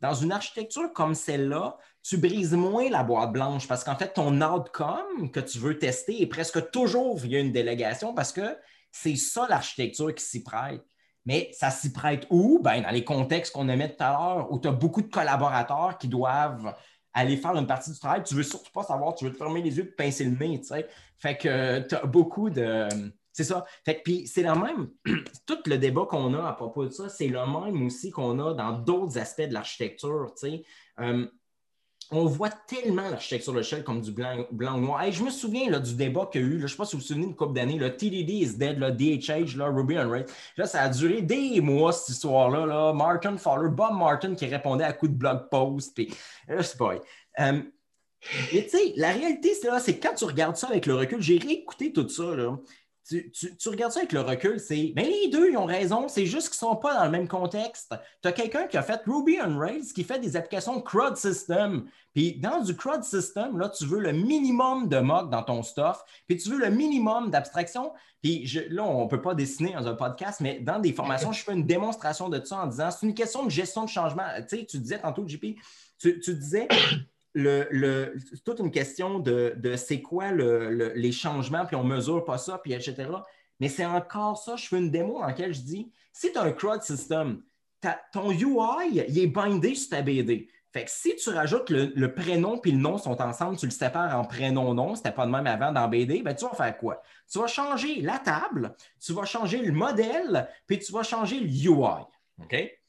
Dans une architecture comme celle-là, tu brises moins la boîte blanche parce qu'en fait, ton outcome que tu veux tester est presque toujours via une délégation parce que c'est ça l'architecture qui s'y prête. Mais ça s'y prête où? Ben, dans les contextes qu'on a mis tout à l'heure, où tu as beaucoup de collaborateurs qui doivent aller faire une partie du travail. Tu veux surtout pas savoir, tu veux te fermer les yeux te pincer le nez. Tu sais. Fait que tu as beaucoup de. C'est ça. Fait que, puis c'est le même. Tout le débat qu'on a à propos de ça, c'est le même aussi qu'on a dans d'autres aspects de l'architecture. Tu sais. Euh, on voit tellement l'architecture de shell comme du blanc, blanc ou noir. je me souviens là, du débat qu'il y a eu, je ne sais pas si vous vous souvenez une couple d'années, le TDD is dead, le DHH, là, Ruby on Rails. Là, ça a duré des mois, cette histoire-là. Là. Martin Fowler, Bob Martin qui répondait à coups de blog post. Puis, je sais pas. Euh, mais tu sais, la réalité, c'est quand tu regardes ça avec le recul, j'ai réécouté tout ça. Là tu, regardes ça avec le recul, c'est mais ben, les deux, ils ont raison, c'est juste qu'ils ne sont pas dans le même contexte. Tu as quelqu'un qui a fait Ruby on Rails qui fait des applications CRUD System. Puis dans du CRUD System, là, tu veux le minimum de mock dans ton stuff, puis tu veux le minimum d'abstraction. Puis là, on ne peut pas dessiner dans un podcast, mais dans des formations, je fais une démonstration de ça en disant c'est une question de gestion de changement. Tu sais, tu disais tantôt, JP, tu, tu disais le, toute une question de, c'est quoi les changements, puis on mesure pas ça, puis etc. Mais c'est encore ça, je fais une démo dans laquelle je dis, si tu as un CRUD system, ton UI, il est bindé sur ta BD. Fait que si tu rajoutes le, prénom puis le nom sont ensemble, tu le sépares en prénom-nom, c'était pas de même avant dans BD, ben tu vas faire quoi? Tu vas changer la table, tu vas changer le modèle, puis tu vas changer le UI. OK?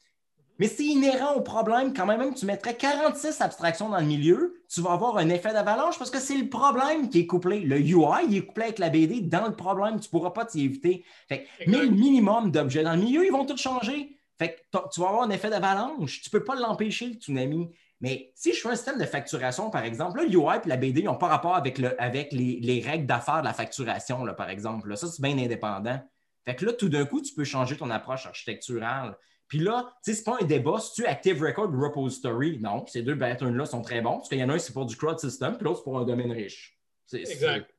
Mais c'est inhérent au problème, quand même, tu mettrais 46 abstractions dans le milieu, tu vas avoir un effet d'avalanche parce que c'est le problème qui est couplé. Le UI, il est couplé avec la BD dans le problème, tu ne pourras pas t'y éviter. Fait que, le minimum d'objets dans le milieu, ils vont tous changer. Fait que tu vas avoir un effet d'avalanche. Tu ne peux pas l'empêcher, le tsunami. Mais si je fais un système de facturation, par exemple, là, le UI et la BD n'ont pas rapport avec, le, avec les, règles d'affaires de la facturation, là, par exemple. ça, c'est bien indépendant. Fait que là, tout d'un coup, tu peux changer ton approche architecturale. Puis là, tu sais, c'est pas un débat si tu Active Record ou Repository? Non, ces deux patterns-là sont très bons. Parce qu'il y en a un, c'est pour du crowd system, puis l'autre, c'est pour un domaine riche. Exact.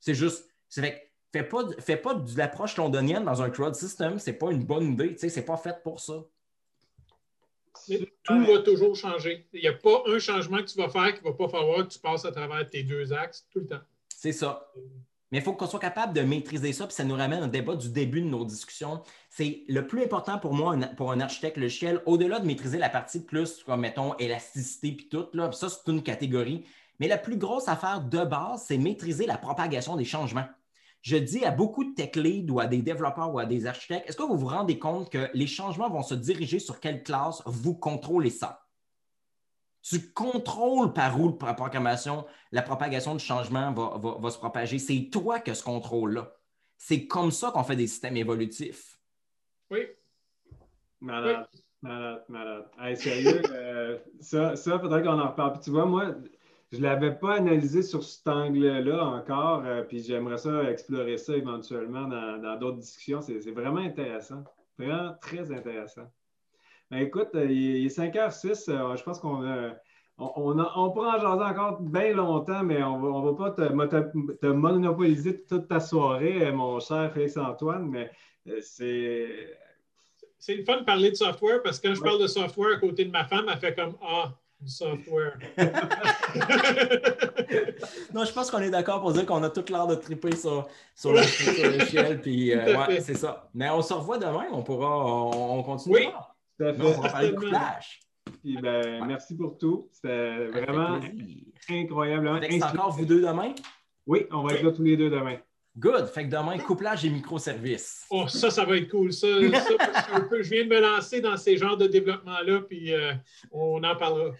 C'est juste. Fait, fais pas, fais pas de l'approche londonienne dans un crowd system, c'est pas une bonne idée. Tu sais, c'est pas fait pour ça tout va toujours changer. Il n'y a pas un changement que tu vas faire qui ne va pas falloir que tu passes à travers tes deux axes tout le temps. C'est ça. Mais il faut qu'on soit capable de maîtriser ça, puis ça nous ramène au débat du début de nos discussions. C'est le plus important pour moi, pour un architecte logiciel, au-delà de maîtriser la partie plus, comme mettons, élasticité, puis tout, là, ça, c'est une catégorie. Mais la plus grosse affaire de base, c'est maîtriser la propagation des changements je dis à beaucoup de tech leads ou à des développeurs ou à des architectes, est-ce que vous vous rendez compte que les changements vont se diriger sur quelle classe vous contrôlez ça? Tu contrôles par où la propagation, la propagation du changement va, se propager. C'est toi qui as ce contrôle-là. C'est comme ça qu'on fait des systèmes évolutifs. Oui. Malade, malade, malade. sérieux, euh, ça, ça faudrait qu'on en reparle. tu vois, moi, je ne l'avais pas analysé sur cet angle-là encore, euh, puis j'aimerais ça explorer ça éventuellement dans d'autres discussions. C'est vraiment intéressant. Vraiment très intéressant. Ben, écoute, euh, il, est 5h06. Euh, je pense qu'on on, on, pourra en jaser encore bien longtemps, mais on ne va pas te, monopoliser toute ta soirée, mon cher Félix-Antoine, mais c'est. C'est le fun de parler de software parce que quand je parle de software à côté de ma femme, elle fait comme Ah, software. non, je pense qu'on est d'accord pour dire qu'on a toute l'air de triper sur, sur l'échelle. Puis, euh, ouais, c'est ça. Mais on se revoit demain. On pourra, on, continue. Oui. On pourra parler de couplage. Puis, ben, Merci pour tout. C'était vraiment incroyablement. C'est encore vous deux demain? Oui, on va être là tous les deux demain. Good. Fait que demain, couplage et microservices. Oh, ça, ça va être cool. Ça, ça je viens de me lancer dans ces genres de développement-là, puis euh, on en parlera.